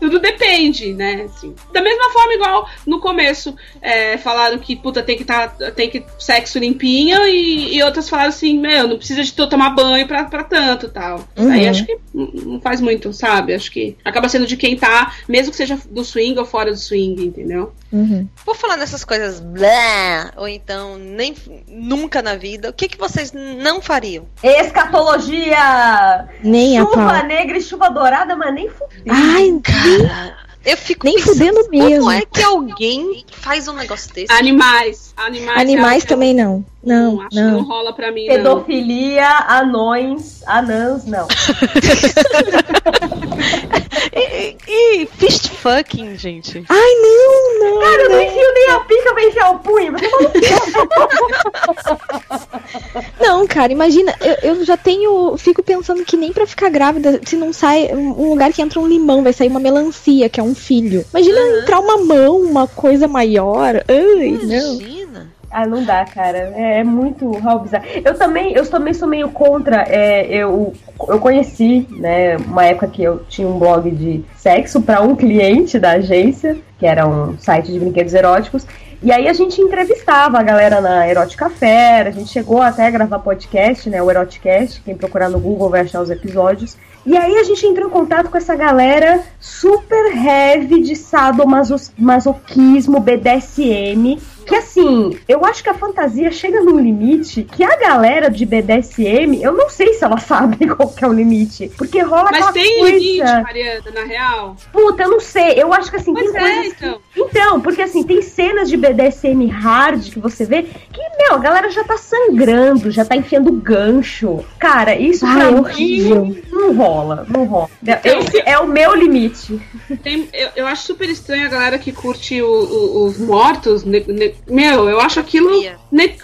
tudo depende, né? Assim. Da mesma forma, igual no começo, é, falaram que, puta, tem que, tá, tem que sexo limpinho e, e outras falaram assim, meu, não precisa de tu tomar banho pra, pra tanto tal. Uhum. Aí acho que não faz muito, sabe? Acho que acaba sendo de quem tá, mesmo que seja do swing ou fora do swing, entendeu? Uhum. Por falar nessas coisas blá, ou então nem nunca na vida, o que, que vocês não fariam? Escatologia! Nem a chuva pau. negra e chuva dourada, mas nem fudeu. Ai, Eu fico nem pensando, fudendo mesmo. Como é que alguém faz um negócio desse? Animais. Animais, Animais também não. Não, acho que não não. rola pra mim, não. Pedofilia, anões, anãs, não. E, e fist fucking, gente. Ai, não, não. Cara, eu não enfio nem a pica pra enfiar o punho. Não, cara, imagina, eu, eu já tenho. Fico pensando que nem pra ficar grávida, se não sai um um lugar que entra um limão, vai sair uma melancia, que é um filho. Imagina entrar uma mão, uma coisa maior. Ai, não. Ah, não dá, cara. É, é muito real bizarro. Eu também, eu também sou meio contra. é, eu, eu conheci, né, uma época que eu tinha um blog de sexo para um cliente da agência, que era um site de brinquedos eróticos. E aí a gente entrevistava a galera na Erótica Fera, a gente chegou até a gravar podcast, né, o Eroticast, quem procurar no Google vai achar os episódios. E aí a gente entrou em contato com essa galera super heavy de sadomasoquismo, BDSM, que assim, eu acho que a fantasia chega num limite que a galera de BDSM, eu não sei se ela sabe qual que é o limite. Porque rola Mas aquela tem coisa... limite, Mariana, na real. Puta, eu não sei. Eu acho que assim, Pois tem é, coisas então. que... Então, porque assim, tem cenas de BDSM hard que você vê que, meu, a galera já tá sangrando, já tá enfiando gancho. Cara, isso Ai, pra é mim horrível. não rola, não rola. Esse é o meu limite. Tem- eu, eu acho super estranho a galera que curte o- o- os mortos. ne- ne- meu, eu acho aquilo. ne-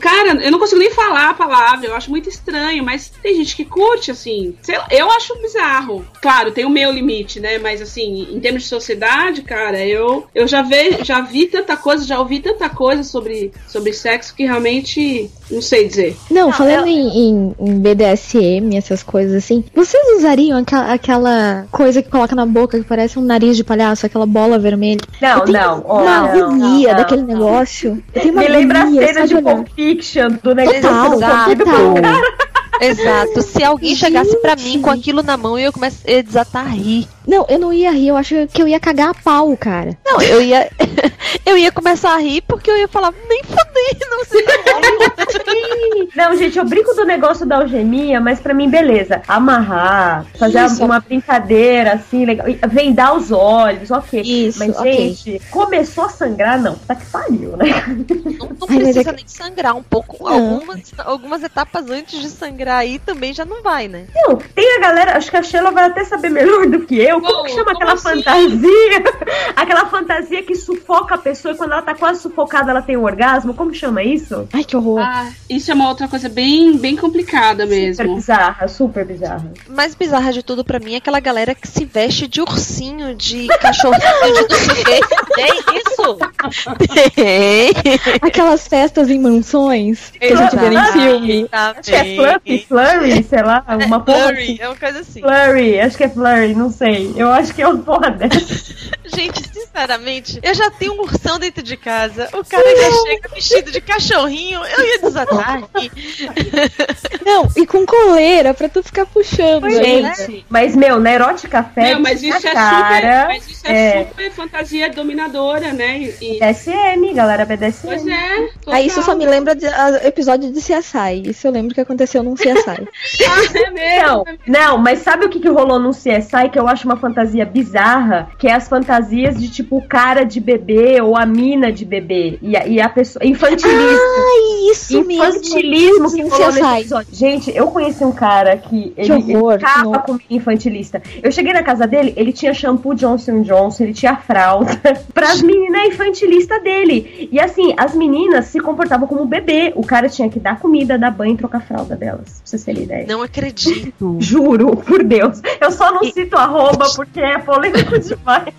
cara, eu não consigo nem falar a palavra, eu acho muito estranho, mas tem gente que curte, assim. sei lá, eu acho bizarro. Claro, tem o meu limite, né? Mas assim, em termos de sociedade, cara, eu, eu já, ve, já vi tanta coisa, já ouvi tanta coisa sobre, sobre sexo que realmente não sei dizer. Não, falando em, em- em BDSM, essas coisas assim, vocês usariam aquela, aquela coisa que coloca na boca que parece um nariz de palhaço, aquela bola vermelha? Não, Eu não, Uma não, agonia não, daquele não. Negócio. Eu tenho uma Me lembra a cena de olhar. Pulp Fiction do negócio Total, do total. Exato. Se alguém chegasse pra mim com aquilo na mão, eu ia começar a desatar a rir. Não, eu não ia rir, eu acho que eu ia cagar a pau, cara. Não, eu ia. eu ia começar a rir porque eu ia falar, nem fudei, não sei. Não, gente, eu brinco do negócio da algemia, mas pra mim, beleza. Amarrar, fazer Isso. uma brincadeira assim, legal. e Vendar os olhos, ok. Isso, mas, ok. gente, começou a sangrar, não. Tá que pariu, né? Não, não Ai, mas é precisa nem sangrar um pouco. Algumas, algumas etapas antes de sangrar aí também já não vai, né? Não, tem a galera, acho que a Sheila vai até saber melhor do que eu. Como Como? que chama Como aquela assim? fantasia? aquela fantasia que sufoca a pessoa e quando ela tá quase sufocada ela tem um orgasmo. Como chama isso? Ai, que horror. Ah, isso é uma outra coisa bem, bem complicada Super mesmo. bizarra, super bizarra. mais bizarra de tudo pra mim é aquela galera que se veste de ursinho, de cachorrinho, de. Tem isso? Tem. Aquelas festas em mansões que a gente vê em filme. Acho que é Fluffy, Flurry, sei lá, uma porra Blurry, assim. é uma coisa assim. Flurry, acho que é Flurry, não sei. Eu acho que é uma porra dessa. Gente, sinceramente, eu já tenho um ursão dentro de casa. O cara já chega vestido de cachorrinho, eu ia desatar aqui. Não, e com coleira pra tu ficar puxando. né? Gente, mas meu, na Erótica Fest, Não, mas isso é cara, super, mas isso é, super fantasia dominadora, né? E, BDSM, galera BDSM. Pois é. Aí isso só me lembra de ah, episódio de CSI. Isso eu lembro que aconteceu num CSI. Ah, é Não, não, mas sabe o que, que rolou no CSI que eu acho uma fantasia bizarra? Que é as fantasias de tipo o cara de bebê ou a mina de bebê. E a, e a pessoa. Infantilismo. Ai, isso mesmo. Infantilismo que No rolou nesse episódio. Gente, eu conheci um cara que ele, ele horror, comigo infantilista. Eu cheguei na casa dele, ele tinha shampoo Johnson Johnson, ele tinha fralda pras meninas infantilistas dele. E assim, as meninas se comportavam como bebê. O cara tinha que dar comida, dar banho e trocar a fralda delas. Pra vocês terem ideia. Não acredito. Juro, por Deus. Eu só não cito arroba porque é polêmico demais.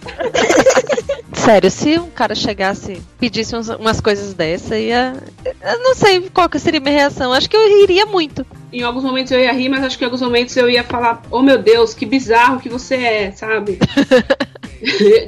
Sério, se um cara chegasse pedisse uns- umas coisas dessa, ia. Eu não sei qual que seria a minha reação. Acho que eu iria muito. Em alguns momentos eu ia rir, mas acho que em alguns momentos eu ia falar: Oh meu Deus, que bizarro que você é, sabe?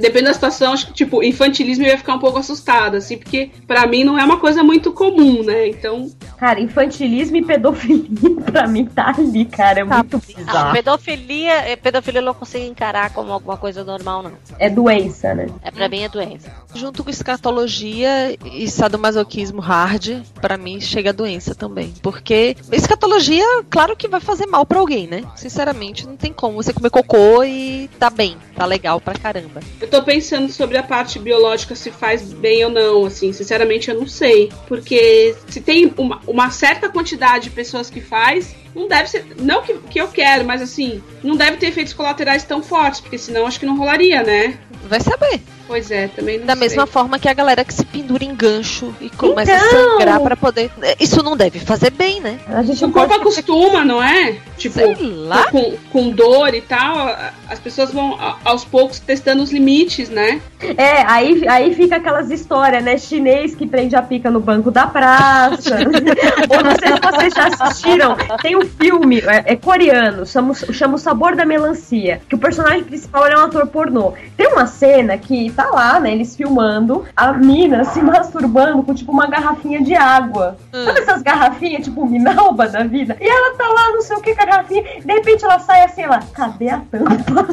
Depende da situação, acho que, tipo, infantilismo eu ia ficar um pouco assustada, assim, porque pra mim não é uma coisa muito comum, né? Então. Cara, infantilismo e pedofilia pra mim tá ali, cara. É muito Ah, bizarro. pedofilia, eh, pedofilia eu não consigo encarar como alguma coisa normal, não. É doença, né? É pra mim é doença. Junto com escatologia e sadomasoquismo hard, pra mim chega a doença também. Porque escatologia, claro que vai fazer mal pra alguém, né? Sinceramente, não tem como você comer cocô e tá bem, tá legal pra caramba. Eu tô pensando sobre a parte biológica se faz bem ou não, assim, sinceramente eu não sei. Porque se tem uma, uma certa quantidade de pessoas que faz, não deve ser. Não que, que eu quero, mas assim, não deve ter efeitos colaterais tão fortes, porque senão acho que não rolaria, né? Vai saber. Pois é, também não Da sei. mesma forma que a galera que se pendura em gancho e começa a Então! sangrar pra poder. Isso não deve fazer bem, né? A gente O corpo acostuma, não é? Tipo, lá. Com, com dor e tal, a- as pessoas vão a- aos poucos testando os limites, né? É, aí, aí fica aquelas histórias, né? Chinês que prende a pica no banco da praça. Ou não sei se vocês já assistiram. Tem um filme, é, é coreano, chama, chama O Sabor da Melancia. Que o personagem principal é um ator pornô. Tem uma cena que tá lá, né? Eles filmando a mina se masturbando com tipo uma garrafinha de água. Sabe essas garrafinhas, tipo minalba da vida? E ela tá lá, não sei o que, com a garrafinha. De repente ela sai assim, ela, cadê a tampa?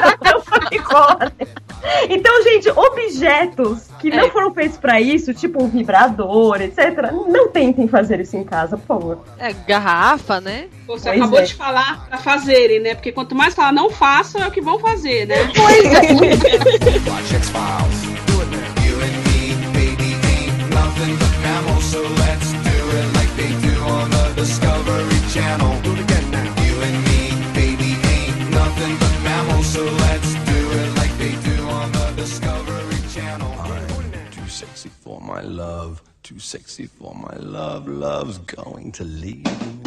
a tampa ficou lá dentro. Então, gente, objetos que não foram feitos pra isso, tipo um vibrador, etc., não tentem fazer isso em casa, por favor. É garrafa, né? Você Pois acabou é. de falar pra fazerem, né? Porque quanto mais falar não façam, é o que vão fazer, né? Pois Watch X-Files. Do it now. You and me, baby, ain't nothing but mammals, so let's do it like they do on the Discovery Channel. Do it again now. You and me, baby, ain't nothing but mammals, so let's do it like they do on the Discovery Channel. I'm too sexy for my love, too sexy for my love. Love's going to leave.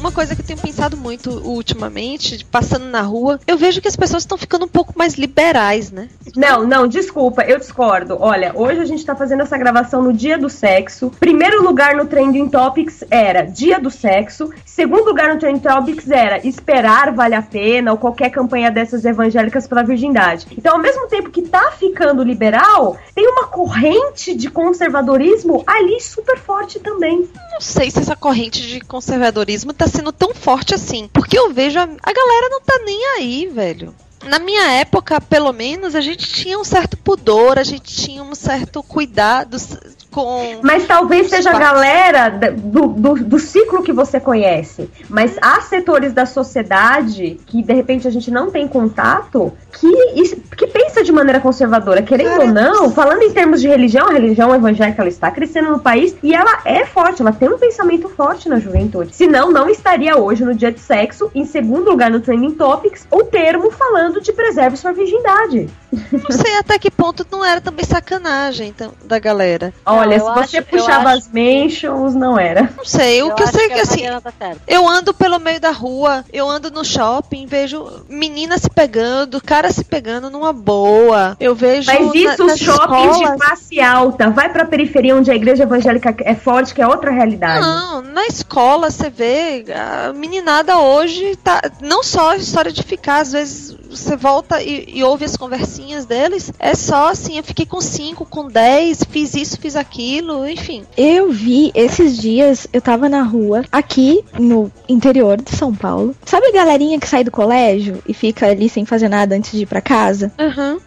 Uma coisa que eu tenho pensado muito ultimamente, passando na rua, eu vejo que as pessoas estão ficando um pouco mais liberais, né? Não, não, desculpa, eu discordo. Olha, hoje a gente tá fazendo essa gravação no dia do sexo. Primeiro lugar no Trending Topics era dia do sexo. Segundo lugar no Trending Topics era esperar vale a pena ou qualquer campanha dessas evangélicas pela virgindade. Então, ao mesmo tempo que tá ficando liberal, tem uma corrente de conservadorismo ali super forte também. Não sei se essa corrente de conservadorismo tá sendo tão forte assim. Porque eu vejo a, a galera não tá nem aí, velho. Na minha época, pelo menos, a gente tinha um certo pudor, a gente tinha um certo cuidado com. Mas talvez seja a galera do, do, do ciclo que você conhece. Mas há setores da sociedade que de repente a gente não tem contato que, que pensa de maneira conservadora. Querendo ou não, falando em termos de religião, a religião evangélica ela está crescendo no país e ela é forte, ela tem um pensamento forte na juventude. Senão, não estaria hoje no dia de sexo, em segundo lugar no Trending Topics, o termo falando de preserve sua virgindade. Não sei até que ponto não era também sacanagem então, da galera. Olha, se você puxava as mentions, não era. Não sei, o Eu que eu acho sei é que que a assim, tá eu ando pelo meio da rua, eu ando no shopping, vejo meninas se pegando, cara se pegando numa boa. Eu vejo Mas isso, na- os nas shoppings de escolas- classe alta. Vai pra periferia onde a igreja evangélica é forte, que é outra realidade. Não, na escola você vê a meninada hoje tá não só a história de ficar, às vezes você volta e, e ouve as conversinhas deles, é só assim, eu fiquei com 5, com 10, fiz isso, fiz aquilo, enfim. Eu vi esses dias, eu tava na rua, aqui no interior de São Paulo. Sabe a galerinha que sai do colégio e fica ali sem fazer nada antes de ir pra casa?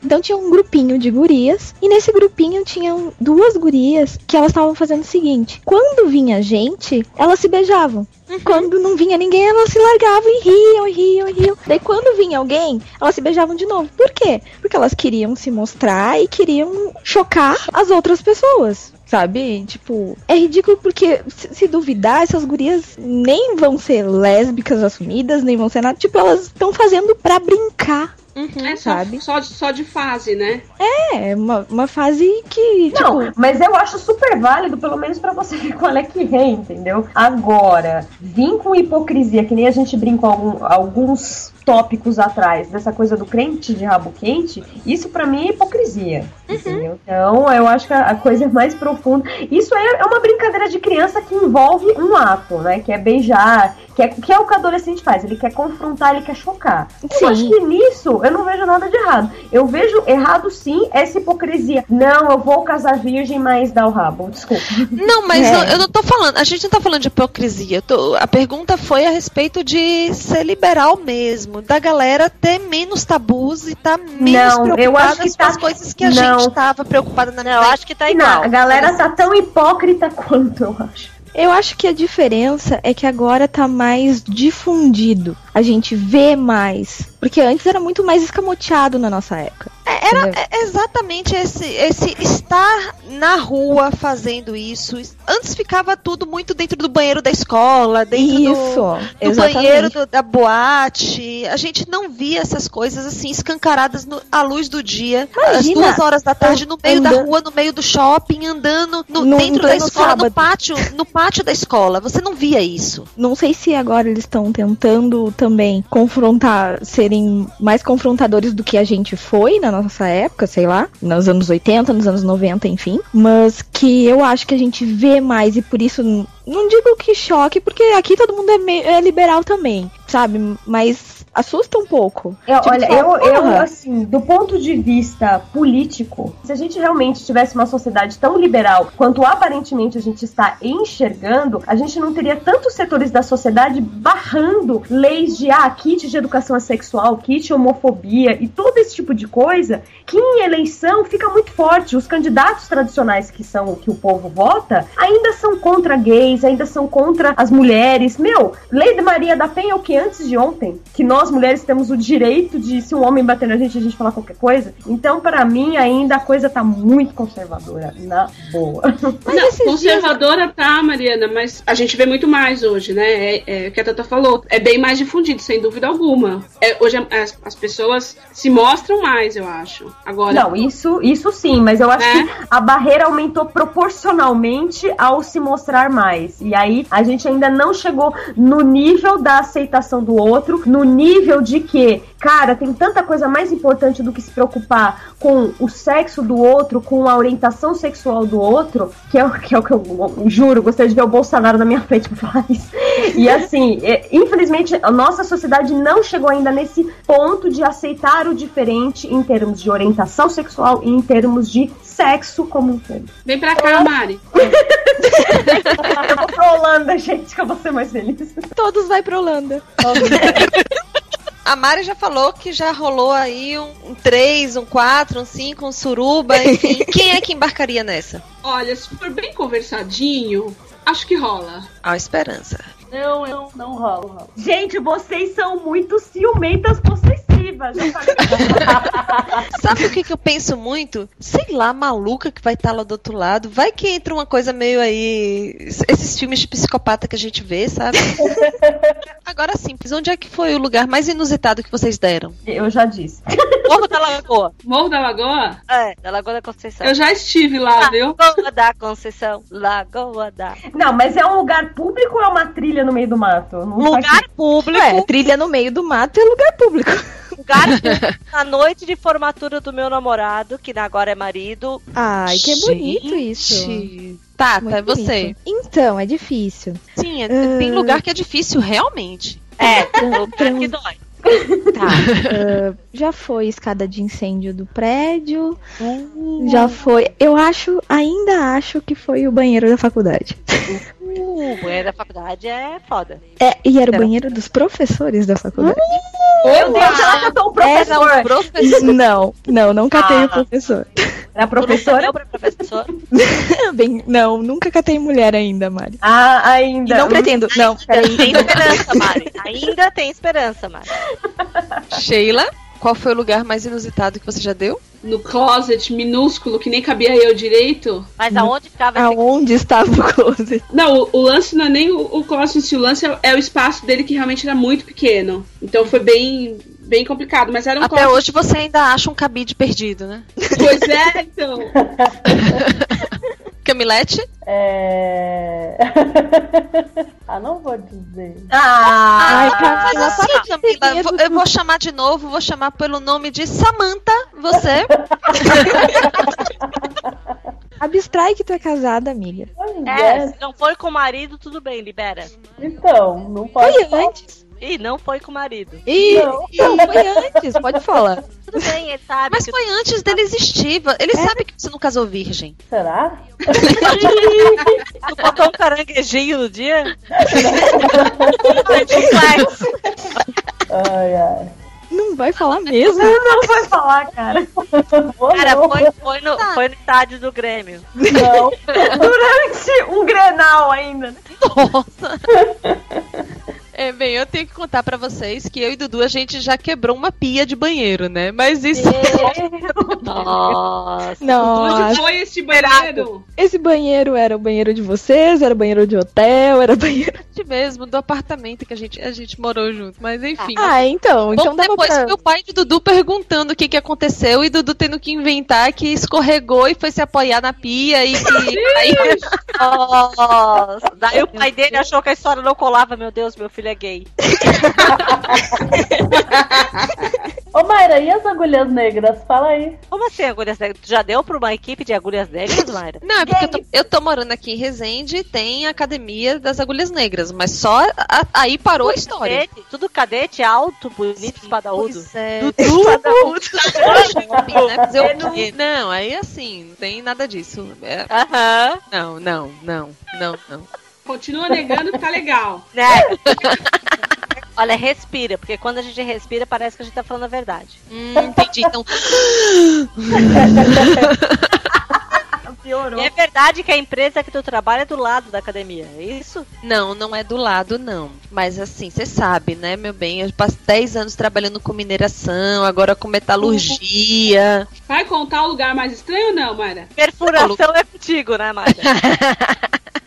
Então tinha um grupinho de gurias, e nesse grupinho tinham duas gurias que elas estavam fazendo o seguinte: quando vinha gente, elas se beijavam. Quando não vinha ninguém, elas se largavam e riam, riam, e riam. Daí quando vinha alguém, elas se beijavam de novo. Por quê? Porque elas queriam se mostrar e queriam chocar as outras pessoas. Sabe? Tipo, é ridículo porque, se, duvidar, essas gurias nem vão ser lésbicas assumidas, nem vão ser nada. Tipo, elas estão fazendo pra brincar. É só, sabe? só, de, só de fase, né? É, uma, uma fase que. Não, tipo, mas eu acho super válido, pelo menos pra você ver qual é que é, entendeu? Agora, vir com hipocrisia, que nem a gente brincou algum- alguns tópicos atrás, dessa coisa do crente de rabo quente, isso pra mim é hipocrisia. Entendeu? Então, eu acho que a, a coisa é mais profunda. Isso é, é uma brincadeira de criança que envolve um ato, né? Que é beijar, que é, que é o que o adolescente faz. Ele quer confrontar, ele quer chocar. Sim. Eu acho que nisso eu não vejo nada de errado. Eu vejo errado sim essa hipocrisia. Não, eu vou casar virgem, mas dá o rabo. Desculpa. Não, mas É. eu, eu não tô falando, a gente não tá falando de hipocrisia. eu tô- a pergunta foi a respeito de ser liberal mesmo, da galera ter menos tabus e tá menos Não, eu preocupada acho que com as tá- coisas que a não. gente tava preocupada na Não, eu acho que tá igual. Não, a galera tá tão hipócrita quanto, eu acho. Eu acho que a diferença é que agora tá mais difundido. A gente vê mais. Porque antes era muito mais escamoteado na nossa época. Era Entendeu? é exatamente esse, esse estar na rua fazendo isso. Antes ficava tudo muito dentro do banheiro da escola, dentro do- Isso, do, exatamente. banheiro do- da boate. A gente não via essas coisas assim escancaradas no- à luz do dia, às Imagina, duas horas da tarde, no meio da andando- rua, no meio do shopping, andando no- No- dentro da escola, sábado. no pátio, no pátio da escola. Você não via isso. Não sei se agora eles estão tentando também confrontar, serem mais confrontadores do que a gente foi na nossa época, sei lá, nos anos 80, nos anos 90, enfim. Mas que eu acho que a gente vê mais e por isso não digo que choque, porque aqui todo mundo é, meio- é liberal também, sabe? Mas assusta um pouco. Eu- Tipo, olha, eu, eu, "Porra, assim, do ponto de vista político, se a gente realmente tivesse uma sociedade tão liberal quanto aparentemente a gente está enxergando, a gente não teria tantos setores da sociedade barrando leis de ah, kit de educação sexual, kit homofobia e todo esse tipo de coisa, que em eleição fica muito forte. Os candidatos tradicionais que são o que o povo vota ainda são contra gays, ainda são contra as mulheres. Meu, lei de Maria da Penha é o que antes de ontem? Que nós mulheres temos o direito de, se um homem bater na gente, a gente falar qualquer coisa. Então, para mim, ainda a coisa tá muito conservadora, na boa. Não, conservadora tá, Mariana, mas a gente vê muito mais hoje, né? É, é o que a Tata falou. É bem mais difundido, sem dúvida alguma. É, hoje as, as pessoas se mostram mais, eu acho. Agora. Não, isso, isso sim, mas eu acho É. que a barreira aumentou proporcionalmente ao se mostrar mais. E aí a gente ainda não chegou no nível da aceitação do outro, no nível de que, cara, tem tanta coisa mais importante do que se preocupar com o sexo do outro, com a orientação sexual do outro, que é, o- que é o que eu, eu juro, gostaria de ver o Bolsonaro na minha frente pra falar isso. E assim, é, infelizmente, a nossa sociedade não chegou ainda nesse ponto de aceitar o diferente em termos de orientação sexual e em termos de sexo como um todo. Vem pra cá, Mari. eu vou pra Holanda, gente, que eu vou ser mais feliz. Todos vai pra Holanda. A Mari já falou que já rolou aí um, um 3, um 4, um 5, um suruba, enfim. Quem é que embarcaria nessa? Olha, se for bem conversadinho, acho que rola. A esperança. Não, não, não rola. rola. Gente, vocês são muito ciumentas possessivas. Expectativa. Já falei. Sabe o que, que eu penso muito? Sei lá, maluca que vai estar lá do outro lado. Vai que entra uma coisa meio aí. Esses filmes de psicopata que a gente vê, sabe? Agora sim, onde é que foi o lugar mais inusitado que vocês deram? Eu já disse. Morro da Lagoa. Morro da Lagoa? É, da Lagoa da Conceição. Eu já estive lá, viu? Lagoa da Conceição. Lagoa da. Não, mas é um lugar público ou é uma trilha no meio do mato? Não Lugar faz- público. É, trilha no meio do mato é lugar público. Lugar na noite de formatura do meu namorado, que agora é marido. Ai, que bonito isso. Gente. Tata, Muito é você. bonito. Então, é difícil. Sim, é- tem lugar que é difícil, realmente. É, lugar que dói. Tá. ah, já foi escada de incêndio do prédio. Já foi. Eu acho, ainda acho que foi o banheiro da faculdade. O banheiro da faculdade é foda. É, e era o banheiro dos professores da faculdade. Meu Deus, ela catou o professor. Era um professor. Não, não, não catei Ah. o professor. Era professora? Professor. Bem, não, nunca catei mulher ainda, Mari. Ah, E ainda. não pretendo. Não, peraí. Tem esperança, Mari. Ainda tem esperança, Mari. Sheila, qual foi o lugar mais inusitado que você já deu? No closet minúsculo, que nem cabia eu direito. Mas aonde ficava esse Aonde estava o closet? Não, o, o lance não é nem o, o closet o lance é, é o espaço dele que realmente era muito pequeno. Então foi bem, bem complicado, mas era um Até closet. hoje você ainda acha um cabide perdido, né? Pois é, então. Camilete? É. ah, não vou dizer. Ah, Ai, Camila, Mas assim, para de Camila, vou- eu vou chamar de novo, vou chamar pelo nome de Samantha, você. Abstrai que tu é casada, amiga. É, é. se não foi com o marido, tudo bem, libera. Então, não pode. Foi falar. antes. Ih, não foi com o marido. Ih, Não. ih, foi antes, pode falar. Tudo bem, ele sabe. Mas foi antes dele existir. Ele sabe que você não casou virgem. Será? tu botou um caranguejinho no dia? Ai, ai. Não vai falar mesmo. não vai falar, cara. Cara, foi, foi, no, foi no estádio do Grêmio. Não. Durante um grenal ainda. né? É, bem, eu tenho que contar pra vocês que eu e Dudu a gente já quebrou uma pia de banheiro, né? Mas isso Nossa. Onde foi este banheiro? esse banheiro era o banheiro de vocês, era o banheiro de hotel, era banheiro. é mesmo do apartamento que a gente, a gente morou junto. Mas enfim. Ah, então, então Pouco dava depois, pra... meu pai de Dudu perguntando o que, que aconteceu e Dudu tendo que inventar que escorregou e foi se apoiar na pia e que. aí, Nossa. Daí o pai dele achou que a história não colava. Meu Deus, meu filho é gay. Ô, Mayra, e as agulhas negras? Fala aí. Como assim, agulhas negras? Tu já deu pra uma equipe de agulhas negras, Mayra? Não, é porque eu tô, eu tô morando aqui em Resende e tem a academia das agulhas negras, mas só a- aí parou a história. Cadete, tudo cadete alto, bonito, espadaúdo. Pois é. Dudu, espadaúdo. É no-? Não, aí assim, não tem nada disso. É- Aham. não, não, não, não, não. Continua negando que tá legal. Né? Olha, respira, porque quando a gente respira parece que a gente tá falando a verdade. Hum, entendi. Então, Piorou. E é verdade que a empresa que tu trabalha é do lado da academia, é isso? não, não é do lado, não. Mas assim, você sabe, né, meu bem? Eu passo 10 anos trabalhando com mineração, agora com metalurgia. Vai contar o lugar mais estranho ou não, Mayra? Perfuração é contigo, né, Mayra?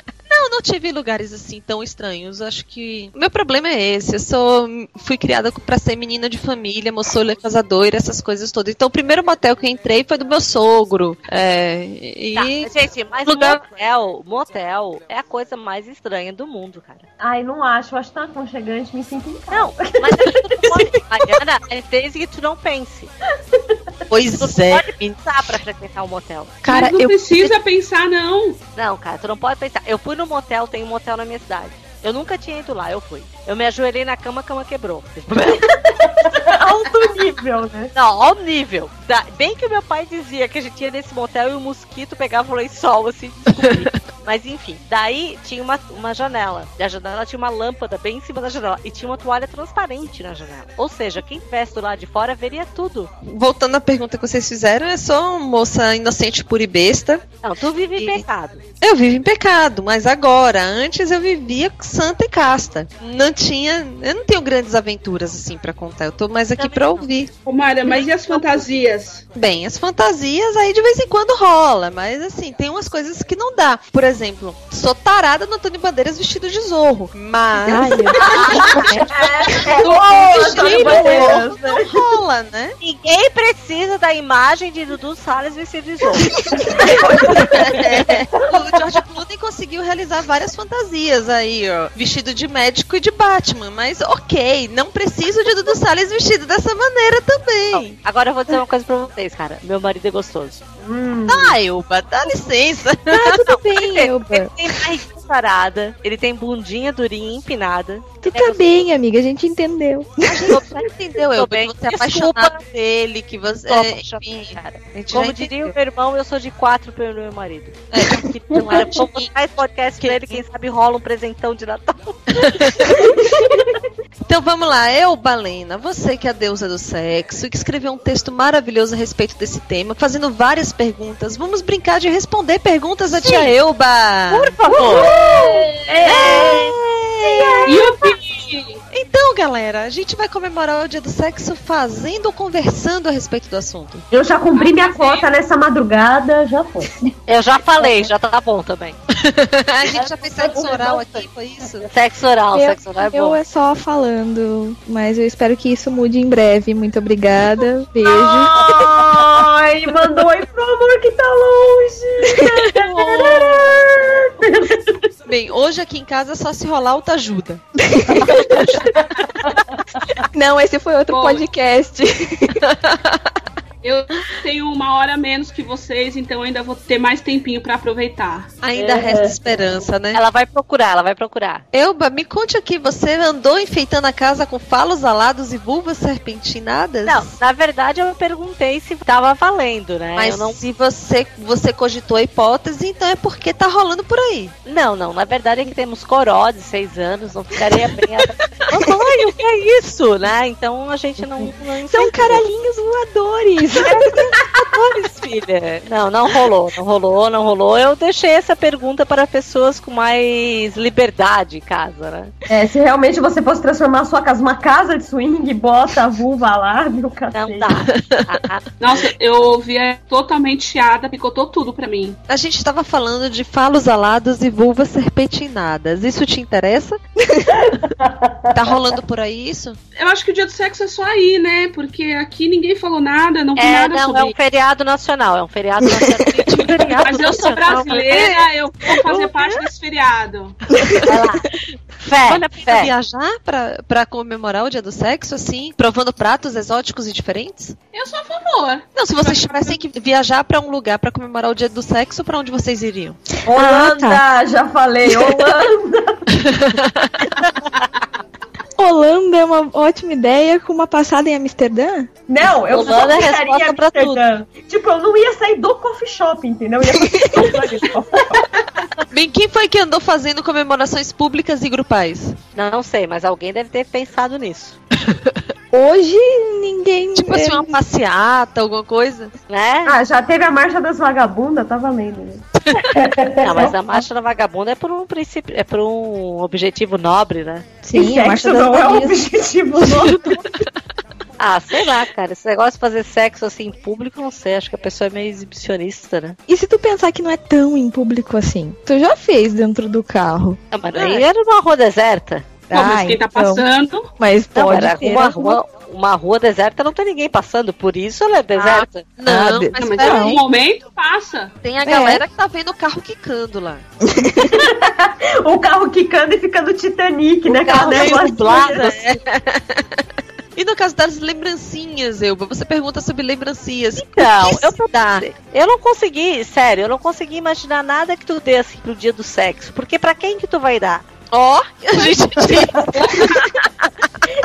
Não, não tive lugares assim tão estranhos. Acho que. O meu problema é esse. Eu sou. Fui criada pra ser menina de família, moçolha casadora, essas coisas todas. Então, o primeiro motel que eu entrei foi do meu sogro. É. E. Tá, mas, gente, mas Lugar- motel, motel é a coisa mais estranha do mundo, cara. Ai, não acho. Eu acho tão aconchegante, me sinto em casa. Não, mas é que tu não pode. Mariana, é desde que tu não pense. Pois Tu é. pode pensar pra frequentar um motel. Cara, Mas não eu. precisa pensar, não. Não, cara, tu não pode pensar. Eu fui no motel, tem um motel na minha cidade. Eu nunca tinha ido lá, eu fui. Eu me ajoelhei na cama, a cama quebrou. Alto nível, né? Não, ao nível. Da- bem que o meu pai dizia que a gente ia nesse motel e o mosquito pegava o lençol, assim. Mas enfim, daí tinha uma, uma janela. E a janela tinha uma lâmpada bem em cima da janela. E tinha uma toalha transparente na janela. Ou seja, quem estivesse do lado de fora veria tudo. Voltando à pergunta que vocês fizeram, eu sou uma moça inocente, pura e besta. Não, tu vive em pecado. Eu vivo em pecado, mas agora, antes eu vivia santa e casta. Não tinha, eu não tenho grandes aventuras assim pra contar. Eu tô mais aqui pra ouvir. Ô, Mayra, mas e as fantasias? Bem, as fantasias aí de vez em quando rola, mas assim, tem umas coisas que não dá. Por exemplo, sou tarada no Antônio Bandeiras vestido de zorro, mas É, de Bandeiras, não rola, né? Ninguém precisa da imagem de Dudu Salles vestido de zorro. o George Clooney conseguiu realizar várias fantasias aí, ó. Vestido de médico e de Batman. Mas ok, não preciso de Dudu Salles vestido dessa maneira também. Agora eu vou dizer uma coisa pra vocês, cara. Meu marido é gostoso. Ah, Elba, dá licença. Tá tudo bem, Elba. Ele tem barriguinha sarada, ele tem bundinha durinha empinada. Tu tá bem, amiga, a gente entendeu. Já entendeu, Tô Elba? bem. Que você é Desculpa. apaixonado dele, que você. Tô é, apaixonada, enfim, cara. a gente Como diria entendeu. o meu irmão, eu sou de quatro pelo meu marido. Não era Vamos mais podcast pra ele, quem sabe rola um presentão de Natal. Então vamos lá, eu, Balena, você que é a deusa do sexo, que escreveu um texto maravilhoso a respeito desse tema, fazendo várias perguntas. Vamos brincar de responder perguntas da tia Elba. Por favor. Então, galera, a gente vai comemorar o dia do sexo fazendo ou conversando a respeito do assunto. Eu já cumpri minha cota nessa madrugada, já foi. Eu já falei, já tá bom também. a gente já fez sexo oral aqui, foi isso? Sexo oral, eu, sexo oral é eu bom. é só falando, mas eu espero que isso mude em breve. Muito obrigada. Beijo. Ai, mandou oi pro amor que tá longe. Bem, hoje aqui em casa só se rolar autoajuda. Não, esse foi outro Bom. podcast. Eu tenho uma hora menos que vocês, então ainda vou ter mais tempinho pra aproveitar. Ainda resta esperança, né? Ela vai procurar, ela vai procurar. Elba, me conte aqui, você andou enfeitando a casa com falos alados e vulvas serpentinadas? Não, na verdade eu perguntei se tava valendo, né? Mas eu não... se você, você cogitou a hipótese, então é porque tá rolando por aí. não, não, na verdade é que temos coró de seis anos, não ficaria bem. Mamãe, o que é isso, né? Então a gente não. não São caralhinhos voadores. Filha. Não, não rolou, não rolou, não rolou. Eu deixei essa pergunta para pessoas com mais liberdade em casa, né? É, se realmente você fosse transformar a sua casa numa casa de swing, bota a vulva lá, meu cacete. Não dá. Nossa, eu ouvi é, totalmente chiada, picotou tudo pra mim. A gente tava falando de falos alados e vulvas serpentinadas. Isso te interessa? tá rolando por aí isso? Eu acho que o dia do sexo é só aí, né? Porque aqui ninguém falou nada, não É, nada não, sobre é um feriado nacional, é um feriado nacional. Feriado Mas eu sou nacional. brasileira, eu vou fazer parte desse feriado. Fé, Vale a pena fé. viajar pra, pra comemorar o dia do sexo, assim? Provando pratos exóticos e diferentes? Eu sou a favor. Não, se vocês tivessem que viajar pra um lugar pra comemorar o dia do sexo, pra onde vocês iriam? Holanda, Ah, tá. já falei, Holanda. Holanda é uma ótima ideia com uma passada em Amsterdã? Não, eu Holanda só é ficaria resposta em pra Amsterdã. Tipo, eu não ia sair do coffee shop, entendeu? Eu ia Bem, quem foi que andou fazendo comemorações públicas e grupais? Não sei, mas alguém deve ter pensado nisso. Hoje ninguém. Tipo assim, uma passeata, alguma coisa? Né? Ah, já teve a marcha das vagabundas, tá valendo. Não, mas a marcha da vagabunda é por um princípio, é por um objetivo nobre, né? Sim, a marcha Sexo das não é um objetivo nobre. Ah, sei lá, cara. Esse negócio de fazer sexo assim em público, não sei. Acho que a pessoa é meio exibicionista, né? E se tu pensar que não é tão em público assim? Tu já fez dentro do carro. Ah, mas aí era uma rua deserta. Pô, mas Ah, quem tá então. passando. Mas Não, pode era ter uma rua, uma rua deserta, não tem ninguém passando. Por isso ela é deserta. Não, Ah, de- mas Não, mas peraí, no momento passa. tem a É. galera que tá vendo o carro quicando lá. o carro quicando e ficando Titanic, né? Aquela carro meio nublado, cinza. E no caso das lembrancinhas, Elba, você pergunta sobre lembrancinhas. Então, o que eu dá? Eu não consegui, sério, eu não consegui imaginar nada que tu dê assim pro dia do sexo. Porque pra quem que tu vai dar? Ó, a gente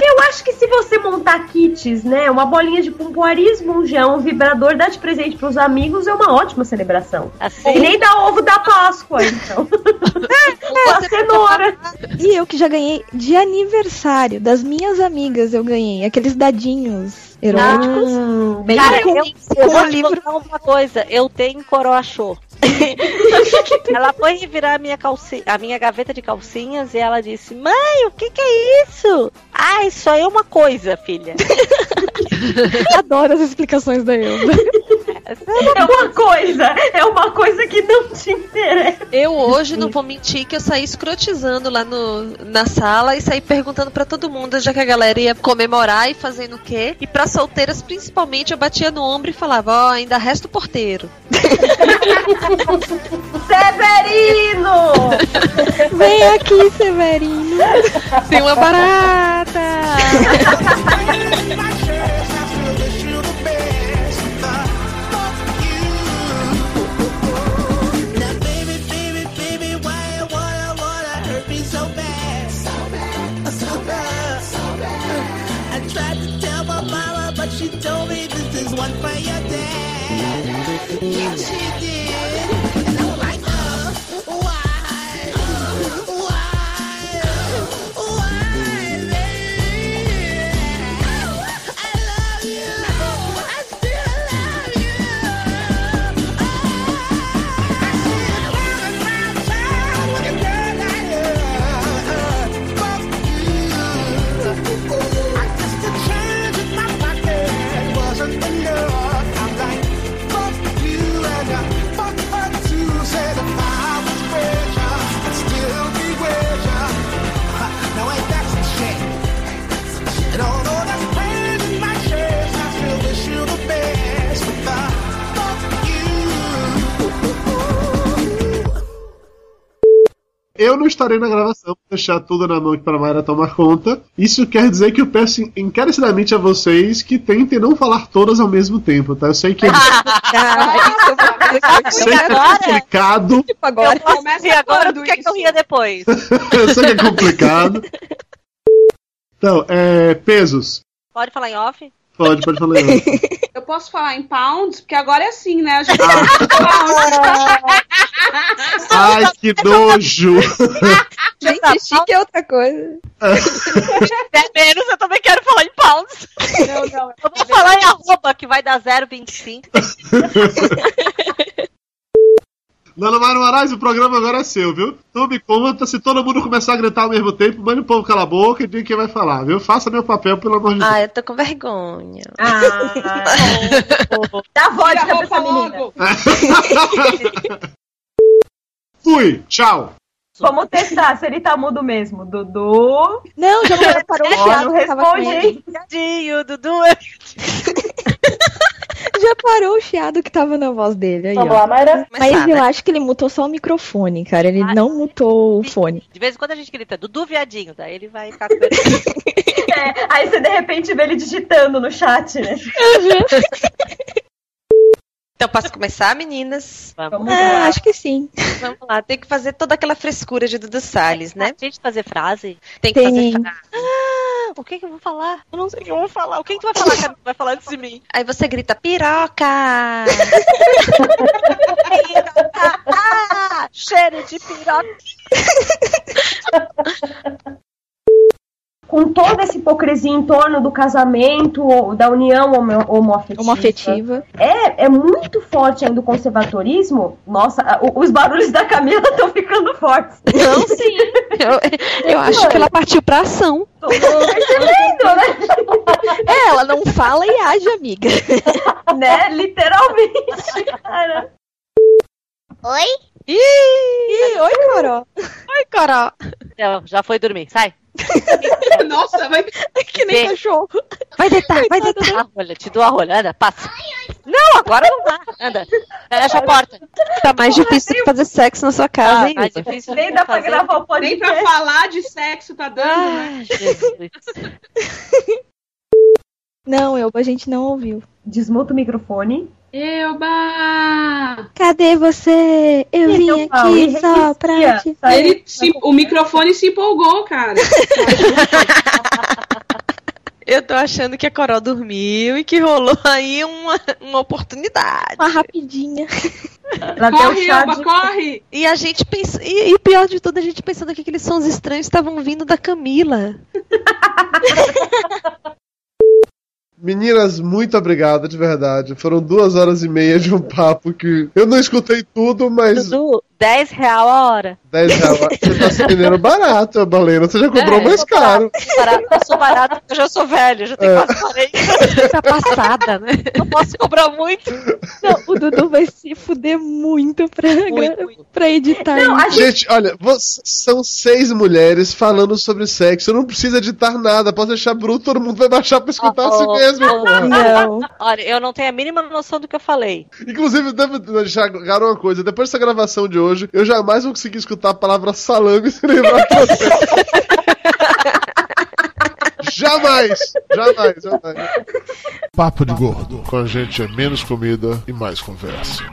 Eu acho que se você montar kits né? Uma bolinha de pompoarismo, um gel, um vibrador, dar de presente pros amigos é uma ótima celebração. Assim, E nem dar ovo da Páscoa, então. Uma cenoura. E eu que já ganhei de aniversário das minhas amigas, eu ganhei aqueles dadinhos eróticos. Hum, bem Cara, eu, com eu vou te livro. contar uma coisa. Eu tenho coroachô. ela foi revirar a minha, calci... a minha gaveta de calcinhas e ela disse: Mãe, o que, que é isso? Ah, isso aí é uma coisa, filha. Adoro as explicações da Elba. É uma coisa, é uma coisa que não te interessa. Eu hoje não vou mentir que eu saí escrotizando lá no, na sala e saí perguntando pra todo mundo, já que a galera ia comemorar e fazendo o quê. E pra solteiras, principalmente, eu batia no ombro e falava, ó, ainda resta o porteiro. Severino! Vem aqui, Severino. Tem uma barata! she told me this is one for your dad. Yes, she did. Eu não estarei na gravação, vou deixar tudo na mão para a Mayra tomar conta. Isso quer dizer que eu peço encarecidamente a vocês que tentem não falar todas ao mesmo tempo, tá? Eu sei que é, sei que é complicado, Tipo agora. Eu posso rir agora, por que eu ria depois? eu sei que é complicado. Então, é, pesos. Pode falar em off? Pode, pode falar. aí. Eu posso falar em pounds, porque agora é assim, né? A gente Ai, que nojo! Gente, chique é outra coisa. É menos, eu também quero falar em pounds. Não, não. Eu vou falar em arroba, que vai dar 0,25. Dona Mara Moraes, o programa agora é seu, viu? Tome conta, se todo mundo começar a gritar ao mesmo tempo, mande o povo calar a boca e diga quem vai falar, viu? Faça meu papel, pelo amor de Deus. Ah, eu tô com vergonha. Ah, dá vodka pra essa menina. logo. Fui, tchau. Vamos testar se ele tá mudo mesmo. Dudu. Não, já parou o Ó, chiado não responde, Dudu. Já parou o chiado que tava na voz dele. Aí, Vamos ó. lá, Mayra. Mas Começar, eu né? acho que ele mutou só o microfone, cara. Ele não mutou o fone. De vez em quando a gente grita, Dudu viadinho, daí ele vai ficar com É, aí você de repente vê ele digitando no chat, né? Então, posso começar, meninas? Vamos Ah, lá. acho que sim. Vamos lá, tem que fazer toda aquela frescura de Dudu Salles, né? A gente fazer frase. Tem que fazer Tem. frase. O que que eu vou falar? Eu não sei o que eu vou falar. O que que tu vai falar, cara? Vai falar de mim. Aí você grita, piroca! Ah, cheiro de piroca. Com toda essa hipocrisia em torno do casamento, ou da união homo- homoafetiva. Homoafetiva. É, é muito forte ainda o conservadorismo. Nossa, os barulhos da Camila estão ficando fortes. Não, sim. Eu, eu acho que ela partiu pra ação. Tô percebendo, né? É, ela não fala e age, amiga. né? Literalmente, cara. Oi? Ih, oi, Coró. Ai, Coró. Não, já foi dormir. Sai. Nossa, vai. Que nem Vem. cachorro. Vai deitar, vai deitar. A rolha, te dou a rolha. Anda, passa. Não, agora não dá. Anda. Fecha a porta. Tá mais difícil que fazer sexo na sua casa, Ah, hein? mais difícil Nem dá pra fazer. gravar o Nem pra podcast. falar de sexo tá dando, né? Ah, Jesus. Não, eu, a gente não ouviu. Desmuta o microfone. Euba! Cadê você? Eu vim Paulo, aqui ele só pra te... Sai- Ele se- o microfone se empolgou, cara. Eu tô achando que a Coral dormiu e que rolou aí uma, uma oportunidade. Uma rapidinha. Ela Corre, Elba, de- corre! E a gente pensa. E, e pior de tudo, a gente pensando que aqueles sons estranhos estavam vindo da Camila. Meninas, muito obrigado, de verdade. Foram duas horas e meia de um papo que eu não escutei tudo, mas Dudu, 10 real a hora. 10 reais. Você tá se vendendo barato, Balena. Você já cobrou É, mais eu sou caro. Barato, eu sou barato porque eu já sou velho, já tenho É. quase 40. Tá passada, né? Não posso cobrar muito. Não, o Dudu vai se fuder muito pra, pra editar isso. Gente, olha, vocês são seis mulheres falando sobre sexo. Não precisa editar nada. Pode deixar bruto, todo mundo vai baixar pra escutar a si Oh, mesmo. oh, porra. Não. Olha, eu não tenho a mínima noção do que eu falei. Inclusive, devo deixar claro uma coisa: depois dessa gravação de hoje, eu jamais vou conseguir escutar a palavra salame sem lembrar você. jamais! Jamais, jamais. Papo de gordo. Com a gente é menos comida e mais conversa.